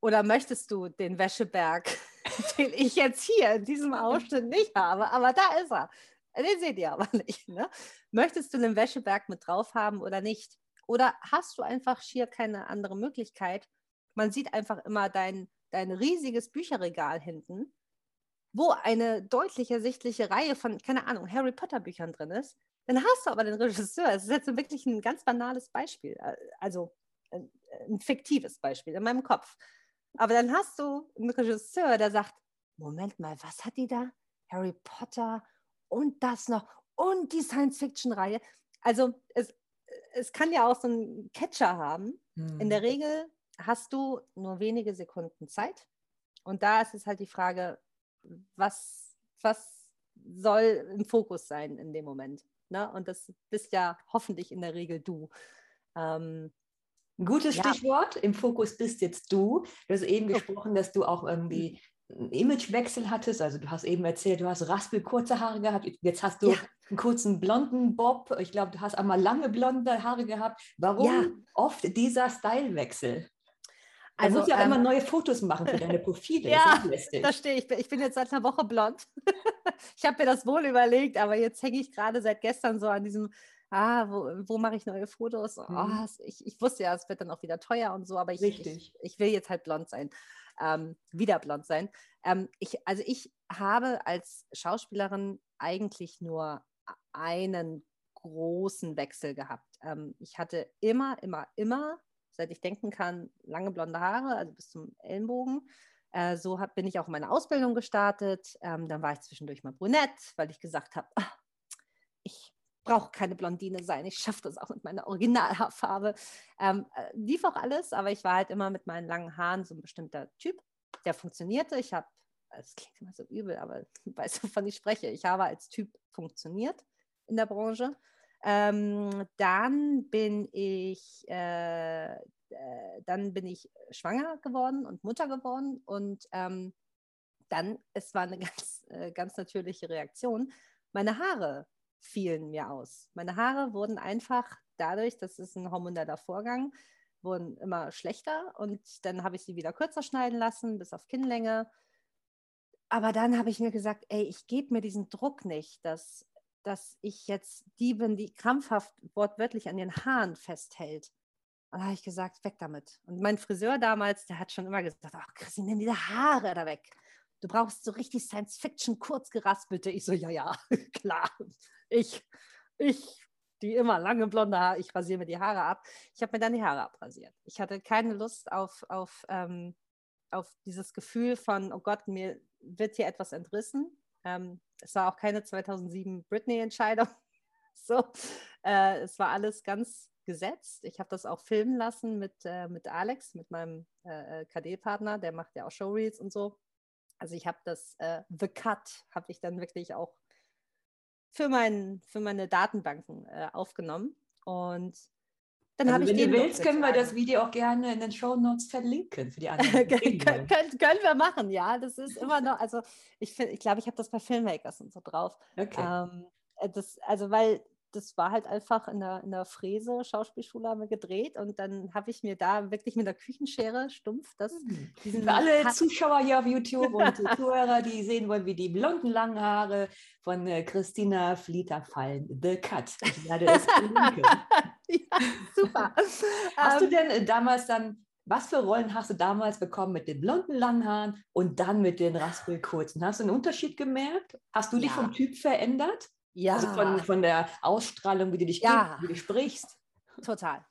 Oder möchtest du den Wäscheberg, (laughs) den ich jetzt hier in diesem Ausschnitt nicht habe, aber da ist er. Den seht ihr aber nicht. Ne? Möchtest du den Wäscheberg mit drauf haben oder nicht? Oder hast du einfach schier keine andere Möglichkeit? Man sieht einfach immer dein, dein riesiges Bücherregal hinten wo eine deutlich ersichtliche Reihe von, keine Ahnung, Harry Potter Büchern drin ist, dann hast du aber den Regisseur. Es ist jetzt wirklich ein ganz banales Beispiel, äh, also ein, ein fiktives Beispiel in meinem Kopf. Aber dann hast du einen Regisseur, der sagt, Moment mal, was hat die da? Harry Potter und das noch und die Science-Fiction-Reihe. Also es, es kann ja auch so einen Catcher haben. Hm. In der hm. Regel hast du nur wenige Sekunden Zeit. Und da ist es halt die Frage, was, was soll im Fokus sein in dem Moment. Ne? Und das bist ja hoffentlich in der Regel du. Ähm, ein gutes ja. Stichwort, im Fokus bist jetzt du. Du hast eben gesprochen, dass du auch irgendwie einen Imagewechsel hattest. Also du hast eben erzählt, du hast raspelkurze Haare gehabt. Jetzt hast du ja. einen kurzen blonden Bob. Ich glaube, du hast einmal lange blonde Haare gehabt. Warum ja. oft dieser Stylewechsel? Also, du musst ja ähm, immer neue Fotos machen für deine Profile. (laughs) ja, da stehe ich. Ich bin jetzt seit einer Woche blond. (laughs) ich habe mir das wohl überlegt, aber jetzt hänge ich gerade seit gestern so an diesem, ah, wo, wo mache ich neue Fotos? Oh, mhm. ich, ich, wusste ja, es wird dann auch wieder teuer und so, aber ich, ich, ich, will jetzt halt blond sein. Ähm, wieder blond sein. Ähm, ich, also ich habe als Schauspielerin eigentlich nur einen großen Wechsel gehabt. Ähm, ich hatte immer, immer, immer seit ich denken kann, lange blonde Haare, also bis zum Ellenbogen. Äh, so hab, bin ich auch in meine Ausbildung gestartet. Ähm, dann war ich zwischendurch mal brünett, weil ich gesagt habe, ah, ich brauche keine Blondine sein, ich schaffe das auch mit meiner Originalhaarfarbe. Ähm, äh, lief auch alles, aber ich war halt immer mit meinen langen Haaren so ein bestimmter Typ, der funktionierte. Ich habe, es klingt immer so übel, aber (laughs) weißt du, wovon ich spreche. Ich habe als Typ funktioniert in der Branche. Ähm, dann bin ich, äh, äh, dann bin ich schwanger geworden und Mutter geworden und ähm, dann, es war eine (laughs) ganz, äh, ganz natürliche Reaktion. Meine Haare fielen mir aus. Meine Haare wurden einfach dadurch, das ist ein hormoneller Vorgang, wurden immer schlechter und dann habe ich sie wieder kürzer schneiden lassen, bis auf Kinnlänge. Aber dann habe ich mir gesagt, ey, ich gebe mir diesen Druck nicht, dass dass ich jetzt die bin, die krampfhaft wortwörtlich an den Haaren festhält. Und da habe ich gesagt, weg damit. Und mein Friseur damals, der hat schon immer gesagt, ach Chrissy, nimm diese Haare da weg. Du brauchst so richtig Science-Fiction, kurz geraspelte. Ich so, ja, ja, (laughs) klar. Ich, ich, die immer lange blonde Haare, ich rasiere mir die Haare ab. Ich habe mir dann die Haare abrasiert. Ich hatte keine Lust auf, auf, ähm, auf dieses Gefühl von, oh Gott, mir wird hier etwas entrissen. Ähm, es war auch keine 2007 Britney-Entscheidung. (laughs) so, äh, es war alles ganz gesetzt. Ich habe das auch filmen lassen mit, äh, mit Alex, mit meinem äh, äh KD-Partner, der macht ja auch Showreels und so. Also ich habe das äh, The Cut habe ich dann wirklich auch für, mein, für meine Datenbanken äh, aufgenommen und dann also wenn du willst, können wir das Video auch gerne in den Show Notes verlinken für die anderen. (laughs) können, können, wir machen, ja. Das ist immer noch, also ich finde, ich glaube, ich habe das bei Filmmakers und so drauf. (laughs) Okay. Ähm, äh, das, also weil das war halt einfach in der, in der Fräse, Schauspielschule haben wir gedreht und dann habe ich mir da wirklich mit der Küchenschere stumpf das. Mhm. Für alle Hat Zuschauer hier auf YouTube und Zuhörer, die sehen wollen, wie die blonden langen Haare von äh, Christina Flieter fallen. The Cut. Ich werde es (laughs) ja, super. (laughs) Hast du ähm, denn äh, damals dann was für Rollen hast du damals bekommen mit den blonden langen Haaren und dann mit den raspelkurzen? Hast du einen Unterschied gemerkt? Hast du dich ja. vom Typ verändert? Ja. Also von, von der Ausstrahlung, wie du dich, ja. wie du sprichst. Total,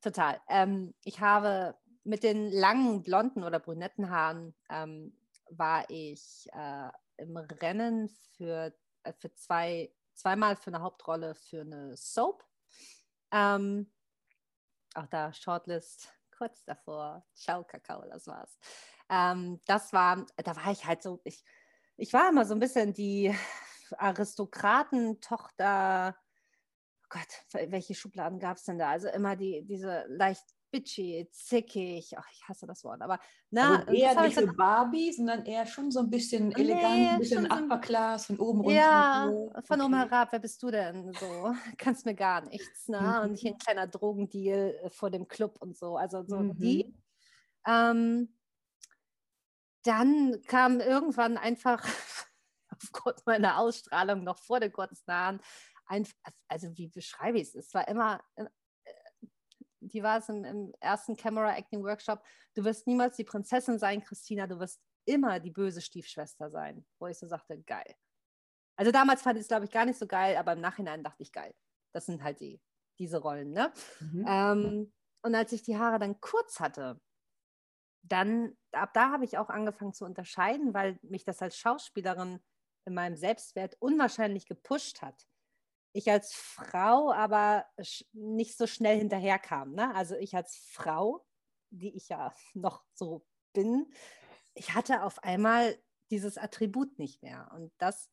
total. Ähm, ich habe mit den langen blonden oder brünetten Haaren ähm, war ich äh, im Rennen für, äh, für zwei, zweimal für eine Hauptrolle für eine Soap. Ähm, auch da Shortlist kurz davor. Ciao, Kakao, das war's. Ähm, das war, da war ich halt so, ich, ich war immer so ein bisschen die Aristokratentochter. Oh Gott, welche Schubladen gab es denn da? Also immer die, diese leicht bitchy, zickig. Ach, ich hasse das Wort. Aber na, also eher nicht so Barbie, sondern eher schon so ein bisschen elegant, nee, ein bisschen so Upper Class, von oben runter. Ja, so. von okay. oben herab. Wer bist du denn? So, (laughs) kannst mir gar nichts. Ne? Mhm. Und hier ein kleiner Drogendeal äh, vor dem Club und so. Also so mhm. die. Ähm, dann kam irgendwann einfach (laughs) aufgrund meiner Ausstrahlung noch vor den kurzen Haaren, also wie beschreibe ich es? Es war immer, äh, die war es im, im ersten Camera Acting Workshop, du wirst niemals die Prinzessin sein, Christina, du wirst immer die böse Stiefschwester sein, wo ich so sagte, geil. Also damals fand ich es, glaube ich, gar nicht so geil, aber im Nachhinein dachte ich, geil. Das sind halt die, diese Rollen. Ne? Mhm. Ähm, und als ich die Haare dann kurz hatte, dann, ab da habe ich auch angefangen zu unterscheiden, weil mich das als Schauspielerin in meinem Selbstwert unwahrscheinlich gepusht hat ich als Frau aber nicht so schnell hinterherkam. Ne? Also ich als Frau, die ich ja (laughs) noch so bin, ich hatte auf einmal dieses Attribut nicht mehr. Und das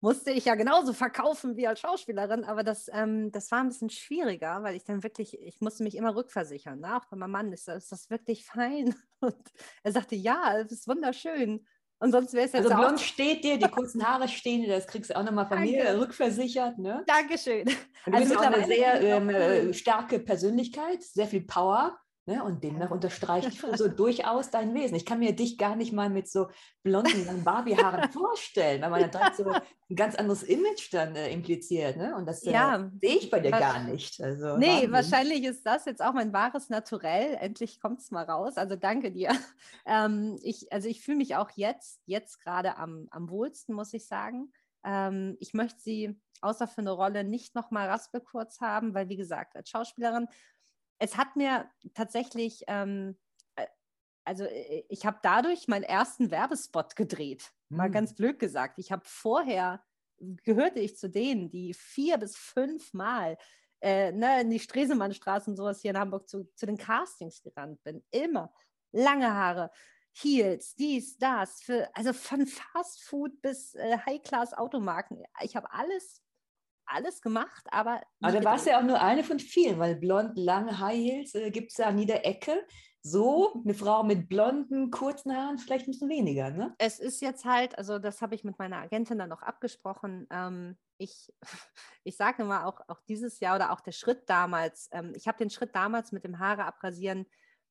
musste ich ja genauso verkaufen wie als Schauspielerin, aber das, ähm, das war ein bisschen schwieriger, weil ich dann wirklich, ich musste mich immer rückversichern. Ne? Auch bei meinem Mann ist ist das wirklich fein. (laughs) Und er sagte, ja, es ist wunderschön. Und sonst wäre es jetzt Also blond steht dir, die kurzen Haare stehen dir, das kriegst du auch nochmal von Danke. mir rückversichert. Ne? Dankeschön. Und du also bist auch eine sehr ähm, äh, starke Persönlichkeit, sehr viel Power. Ne? Und demnach unterstreicht (laughs) so durchaus dein Wesen. Ich kann mir dich gar nicht mal mit so blonden Barbie-Haaren (laughs) vorstellen, weil man dann direkt so ein ganz anderes Image dann äh, impliziert. Ne? Und das äh, ja, sehe ich bei dir gar nicht. Also, nee, Wahnsinn. wahrscheinlich ist das jetzt auch mein wahres Naturell. Endlich kommt es mal raus. Also danke dir. (laughs) Ähm, ich, also ich fühle mich auch jetzt, jetzt gerade am, am wohlsten, muss ich sagen. Ähm, ich möchte sie außer für eine Rolle nicht nochmal raspelkurz haben, weil wie gesagt, als Schauspielerin es hat mir tatsächlich, ähm, äh, also äh, ich habe dadurch meinen ersten Werbespot gedreht, mal hm. ganz blöd gesagt. Ich habe vorher, gehörte ich zu denen, die vier bis fünf Mal äh, ne, in die Stresemannstraße und sowas hier in Hamburg zu, zu den Castings gerannt bin. Immer. Lange Haare. Heels, dies, das, für, also von Fast Food bis äh, High-Class-Automarken. Ich habe alles alles gemacht, aber. Aber da warst ja auch nur eine von vielen, weil blond, lange High Heels äh, gibt es ja an jeder Ecke. So, eine Frau mit blonden, kurzen Haaren, vielleicht ein bisschen weniger, ne? Es ist jetzt halt, also das habe ich mit meiner Agentin dann noch abgesprochen. Ähm, ich, (laughs) ich sage immer auch, auch dieses Jahr oder auch der Schritt damals, ähm, ich habe den Schritt damals mit dem Haare abrasieren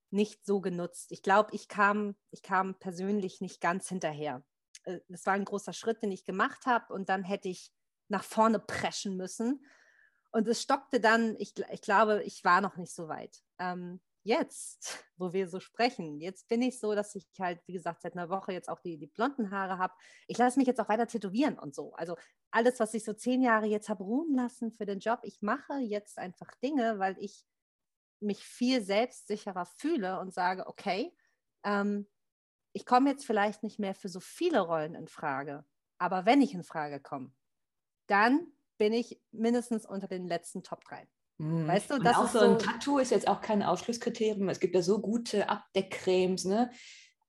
nicht so genutzt. Ich glaube, ich kam, ich kam persönlich nicht ganz hinterher. Äh, das war ein großer Schritt, den ich gemacht habe und dann hätte ich nach vorne preschen müssen. Und es stockte dann, ich, ich glaube, ich war noch nicht so weit. Ähm, jetzt, wo wir so sprechen, jetzt bin ich so, dass ich halt, wie gesagt, seit einer Woche jetzt auch die, die blonden Haare habe. Ich lasse mich jetzt auch weiter tätowieren und so. Also alles, was ich so zehn Jahre jetzt habe ruhen lassen für den Job, ich mache jetzt einfach Dinge, weil ich mich viel selbstsicherer fühle und sage, okay, ähm, ich komme jetzt vielleicht nicht mehr für so viele Rollen in Frage, aber wenn ich in Frage komme, dann bin ich mindestens unter den letzten Top 3. Mhm. Weißt du, das und auch so ein Tattoo ist jetzt auch kein Ausschlusskriterium. Es gibt ja so gute Abdeckcremes, ne?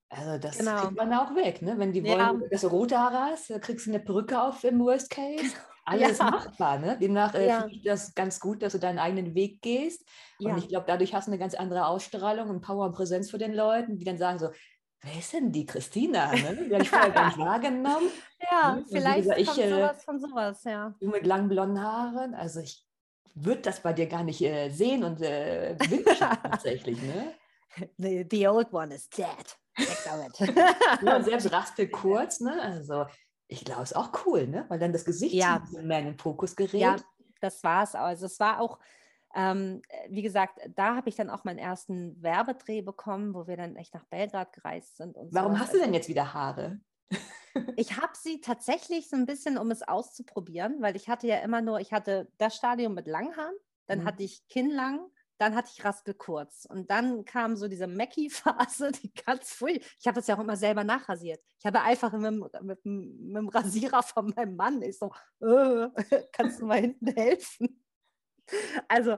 Also das genau. kriegt man auch weg, ne? Wenn die wollen, ja. dass du rote Haare hast, kriegst du eine Perücke auf im Worst Case. (laughs) Alles ja. machbar, ne? Demnach äh, ja. finde ich das ganz gut, dass du deinen eigenen Weg gehst. Und ich glaube, dadurch hast du eine ganz andere Ausstrahlung und Power und Präsenz für den Leuten, die dann sagen so, wer ist denn die Christina? Ne? Die habe ich vorher gar nicht (laughs) wahrgenommen. Ja, ne? vielleicht gesagt, kommt ich, äh, sowas von sowas, ja. Du mit langen blonden Haaren, also ich würde das bei dir gar nicht äh, sehen und äh, wünschen (laughs) tatsächlich, ne? The, the, old one is dead. (laughs) ja, und selbst Raspel kurz, ne? Also ich glaube, es ist auch cool, ne? Weil dann das Gesicht ja. mehr in den Fokus gerät. Ja, das war es. Also es war auch, ähm, wie gesagt, da habe ich dann auch meinen ersten Werbedreh bekommen, wo wir dann echt nach Belgrad gereist sind. Warum so. hast du denn also jetzt wieder Haare? (laughs) ich habe sie tatsächlich so ein bisschen, um es auszuprobieren, weil ich hatte ja immer nur, ich hatte das Stadium mit Langhaaren, dann mhm. hatte ich Kinnlang, dann hatte ich Raspel kurz und dann kam so diese Mackie-Phase, (laughs) die ganz früh. Ich habe das ja auch immer selber nachrasiert. Ich habe einfach mit, mit, mit, mit dem Rasierer von meinem Mann, ich so, äh, (laughs) kannst du mal hinten helfen? Also,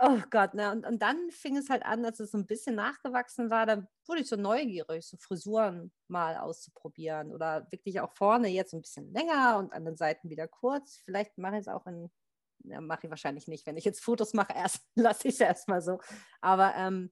oh Gott, ne? Und, und dann fing es halt an, dass es so ein bisschen nachgewachsen war. Dann wurde ich so neugierig, so Frisuren mal auszuprobieren oder wirklich auch vorne jetzt ein bisschen länger und an den Seiten wieder kurz. Vielleicht mache ich es auch in, ja, mache ich wahrscheinlich nicht. Wenn ich jetzt Fotos mache, (laughs) erst lasse ich es erstmal so. Aber ähm,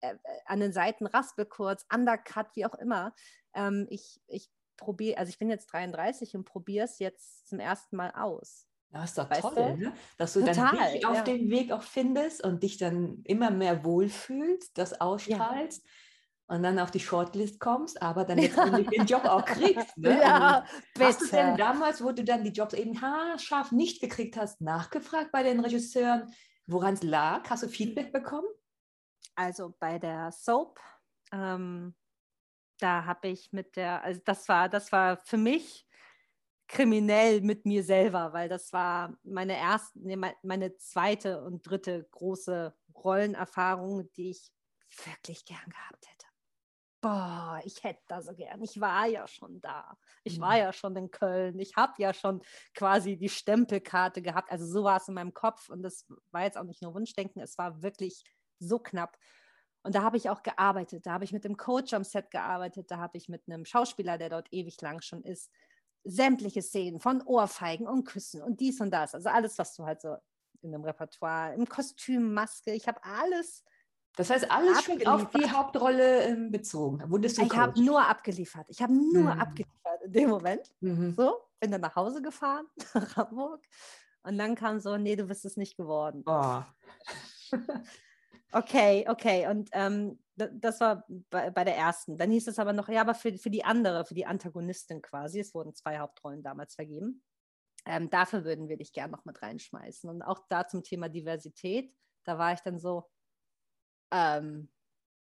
äh, äh, an den Seiten raspelkurz, undercut, wie auch immer. Ähm, ich ich probiere, also ich bin jetzt 33 und probiere es jetzt zum ersten Mal aus. Ja, ist doch weißt toll, du? ne? dass du Total, dann dich auf ja. dem Weg auch findest und dich dann immer mehr wohlfühlst, das ausstrahlst. Ja. Und dann auf die Shortlist kommst, aber dann letztendlich den Job auch kriegst. (laughs) Ne? Ja, bitte. Hast du denn damals, wo du dann die Jobs eben haarscharf nicht gekriegt hast, nachgefragt bei den Regisseuren, woran es lag? Hast du Feedback bekommen? Also bei der Soap, ähm, da habe ich mit der, also das war, das war für mich kriminell mit mir selber, weil das war meine erste, meine zweite und dritte große Rollenerfahrung, die ich wirklich gern gehabt hätte. Boah, ich hätte da so gern. Ich war ja schon da. Ich war mhm. ja schon in Köln. Ich habe ja schon quasi die Stempelkarte gehabt. Also so war es in meinem Kopf. Und das war jetzt auch nicht nur Wunschdenken, es war wirklich so knapp. Und da habe ich auch gearbeitet. Da habe ich mit dem Coach am Set gearbeitet. Da habe ich mit einem Schauspieler, der dort ewig lang schon ist, sämtliche Szenen von Ohrfeigen und Küssen und dies und das. Also alles, was du halt so in dem Repertoire, im Kostüm, Maske, ich habe alles. Das heißt, alles schon auf die Hauptrolle ähm, bezogen. Wurdest du ich habe nur abgeliefert. Ich habe nur mhm. abgeliefert in dem Moment. Mhm. So, bin dann nach Hause gefahren, (laughs) nach Hamburg. Und dann kam so, nee, du bist es nicht geworden. Oh. (laughs) Okay, okay. Und ähm, das war bei, bei, der ersten. Dann hieß es aber noch, ja, aber für, für die andere, für die Antagonistin quasi, es wurden zwei Hauptrollen damals vergeben. Ähm, dafür würden wir dich gern noch mit reinschmeißen. Und auch da zum Thema Diversität, da war ich dann so, ähm,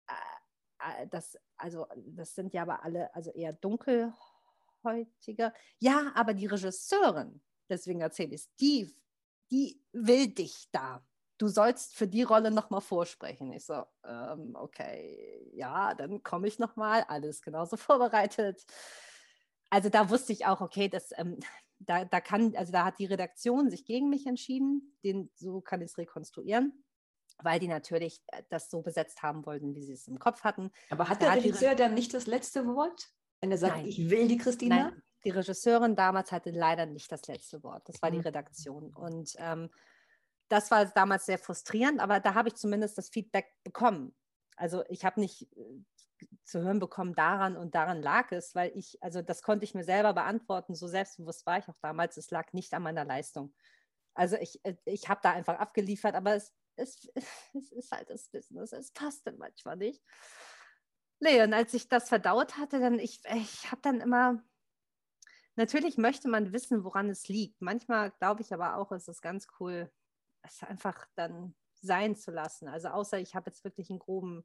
äh, äh das, also das sind ja aber alle, also eher dunkelhäutige. Ja, aber die Regisseurin, deswegen erzähle ich es, die, die will dich da du sollst für die Rolle nochmal vorsprechen. Ich so, ähm, okay, ja, dann komme ich nochmal, alles genauso (laughs) vorbereitet. Also da wusste ich auch, okay, das, ähm, da, da kann, also da hat die Redaktion sich gegen mich entschieden, den, so kann ich es rekonstruieren weil die natürlich äh, das so besetzt haben wollten, wie sie es im Kopf hatten. Aber hat der Regisseur dann nicht das letzte Wort, wenn er sagt, Nein. ich will die Christina? Nein, die Regisseurin damals hatte leider nicht das letzte Wort. Das war die mhm. Redaktion. Und ähm, das war damals sehr frustrierend, aber da habe ich zumindest das Feedback bekommen. Also ich habe nicht äh, zu hören bekommen, daran und daran lag es, weil ich, also das konnte ich mir selber beantworten, so selbstbewusst war ich auch damals, es lag nicht an meiner Leistung. Also ich, äh, ich habe da einfach abgeliefert, aber es, es, (laughs) es ist halt das Business, es passt dann manchmal nicht. Nee, und als ich das verdaut hatte, dann, ich, ich habe dann immer, natürlich möchte man wissen, woran es liegt. Manchmal glaube ich aber auch, es ist ganz cool, es einfach dann sein zu lassen. Also außer ich habe jetzt wirklich einen groben,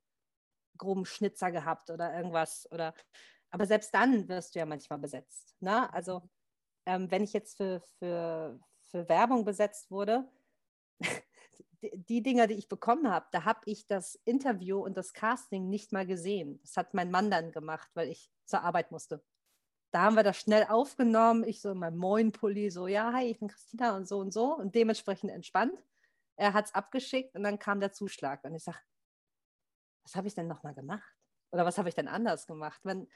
groben Schnitzer gehabt oder irgendwas. Oder, aber selbst dann wirst du ja manchmal besetzt. Ne? Also ähm, wenn ich jetzt für, für, für Werbung besetzt wurde, (laughs) die, Dinger, die ich bekommen habe, da habe ich das Interview und das Casting nicht mal gesehen. Das hat mein Mann dann gemacht, weil ich zur Arbeit musste. Da haben wir das schnell aufgenommen. Ich so in meinem Moin-Pulli, so, ja, hi, ich bin Christina und so und so. Und dementsprechend entspannt. Er hat es abgeschickt und dann kam der Zuschlag. Und ich sage, was habe ich denn nochmal gemacht? Oder was habe ich denn anders gemacht? Man,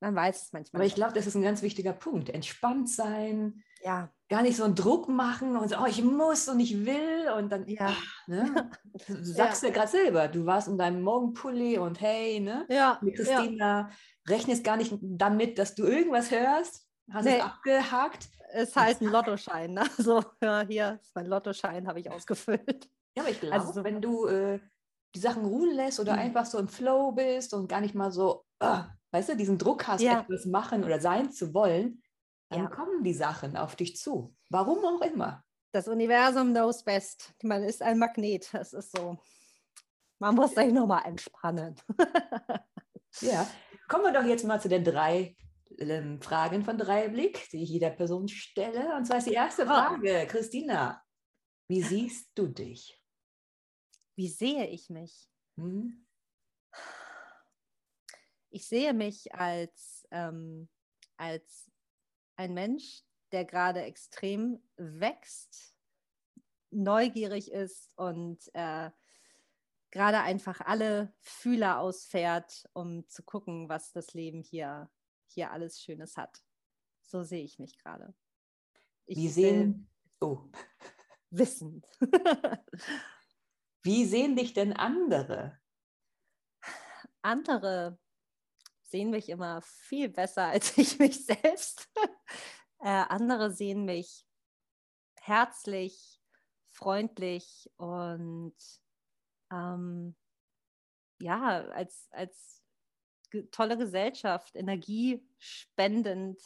man weiß es manchmal. Aber ich glaube, das ist ein ganz wichtiger Punkt. Entspannt sein. Ja. Gar nicht so einen Druck machen und so, oh, ich muss und ich will. Und dann, ja. Ne? (laughs) Du sagst ja, ja gerade selber, du warst in deinem Morgenpulli und hey, ne? Ja. Mit Christina, ja. rechnest gar nicht damit, dass du irgendwas hörst. Hast nee. es abgehakt ist halt (laughs) ein Lottoschein. Ne? So, ja, hier ist mein Lottoschein, habe ich ausgefüllt. Ja, aber ich glaube, also, wenn du äh, die Sachen ruhen lässt oder mhm. einfach so im Flow bist und gar nicht mal so, uh, weißt du, diesen Druck hast, ja. etwas machen oder sein zu wollen, dann ja. kommen die Sachen auf dich zu. Warum auch immer. Das Universum knows best. Man ist ein Magnet. Das ist so. Man muss sich nochmal entspannen. (laughs) ja, kommen wir doch jetzt mal zu den drei ähm, Fragen von Dreiblick, die ich jeder Person stelle. Und zwar ist die erste Frage, Christina, wie siehst du dich? Wie sehe ich mich? Hm? Ich sehe mich als, ähm, als ein Mensch, der gerade extrem wächst, neugierig ist und äh, gerade einfach alle Fühler ausfährt, um zu gucken, was das Leben hier, hier alles Schönes hat. So sehe ich mich gerade. Wie sehen, oh. Wissen. (laughs) Wie sehen dich denn andere? Andere sehen mich immer viel besser als (laughs) ich mich selbst. äh, andere sehen mich herzlich, freundlich und ähm, ja, als, als tolle Gesellschaft, energiespendend.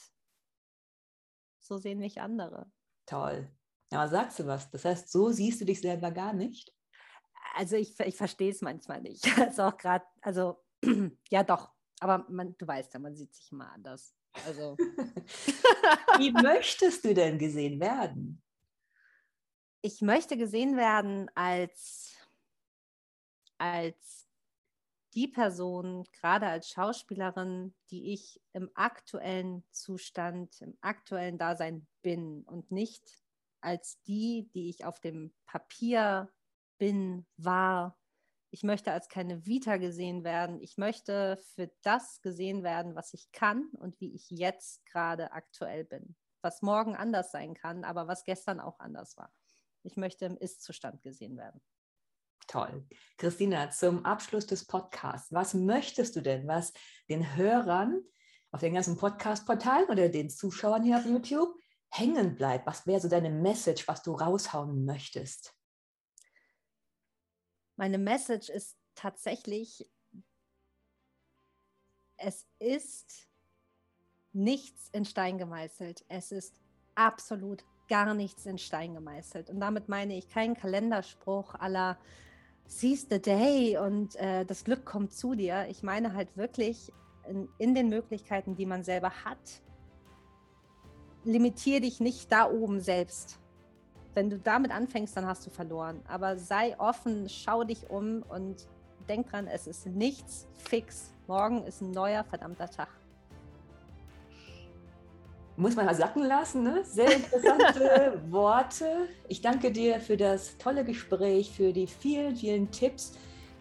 So sehen mich andere. Toll. Aber sagst du was? Das heißt, so siehst du dich selber gar nicht? Also ich, ich verstehe es manchmal nicht. (laughs) Also auch gerade, also (clears throat) ja doch, aber man, du weißt ja, man sieht sich immer anders. Also. (laughs) Wie möchtest du denn gesehen werden? Ich möchte gesehen werden als, als die Person, gerade als Schauspielerin, die ich im aktuellen Zustand, im aktuellen Dasein bin und nicht als die, die ich auf dem Papier bin, war. Ich möchte als keine Vita gesehen werden. Ich möchte für das gesehen werden, was ich kann und wie ich jetzt gerade aktuell bin. Was morgen anders sein kann, aber was gestern auch anders war. Ich möchte im Ist-Zustand gesehen werden. Toll. Christina, zum Abschluss des Podcasts, was möchtest du denn, was den Hörern auf den ganzen Podcast-Portalen oder den Zuschauern hier auf YouTube hängen bleibt? Was wäre so deine Message, was du raushauen möchtest? Meine Message ist tatsächlich, es ist nichts in Stein gemeißelt. Es ist absolut gar nichts in Stein gemeißelt. Und damit meine ich keinen Kalenderspruch aller Seize the Day und äh, das Glück kommt zu dir. Ich meine halt wirklich in, in den Möglichkeiten, die man selber hat, limitiere dich nicht da oben selbst. Wenn du damit anfängst, dann hast du verloren. Aber sei offen, schau dich um und denk dran, es ist nichts fix. Morgen ist ein neuer verdammter Tag. Muss man mal sacken lassen, ne? Sehr interessante (laughs) Worte. Ich danke dir für das tolle Gespräch, für die vielen, vielen Tipps.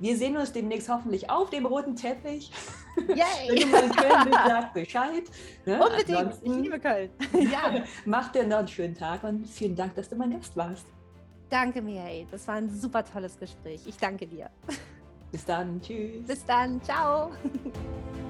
Wir sehen uns demnächst hoffentlich auf dem roten Teppich. (laughs) Yay. Wenn du mal in Köln bist, sag Bescheid. Ne? Unbedingt, Ansonsten, ich liebe Köln. (laughs) ja, mach dir noch einen schönen Tag und vielen Dank, dass du mein Gast warst. Danke, Mihail. Das war ein super tolles Gespräch. Ich danke dir. Bis dann. Tschüss. Bis dann. Ciao. (laughs)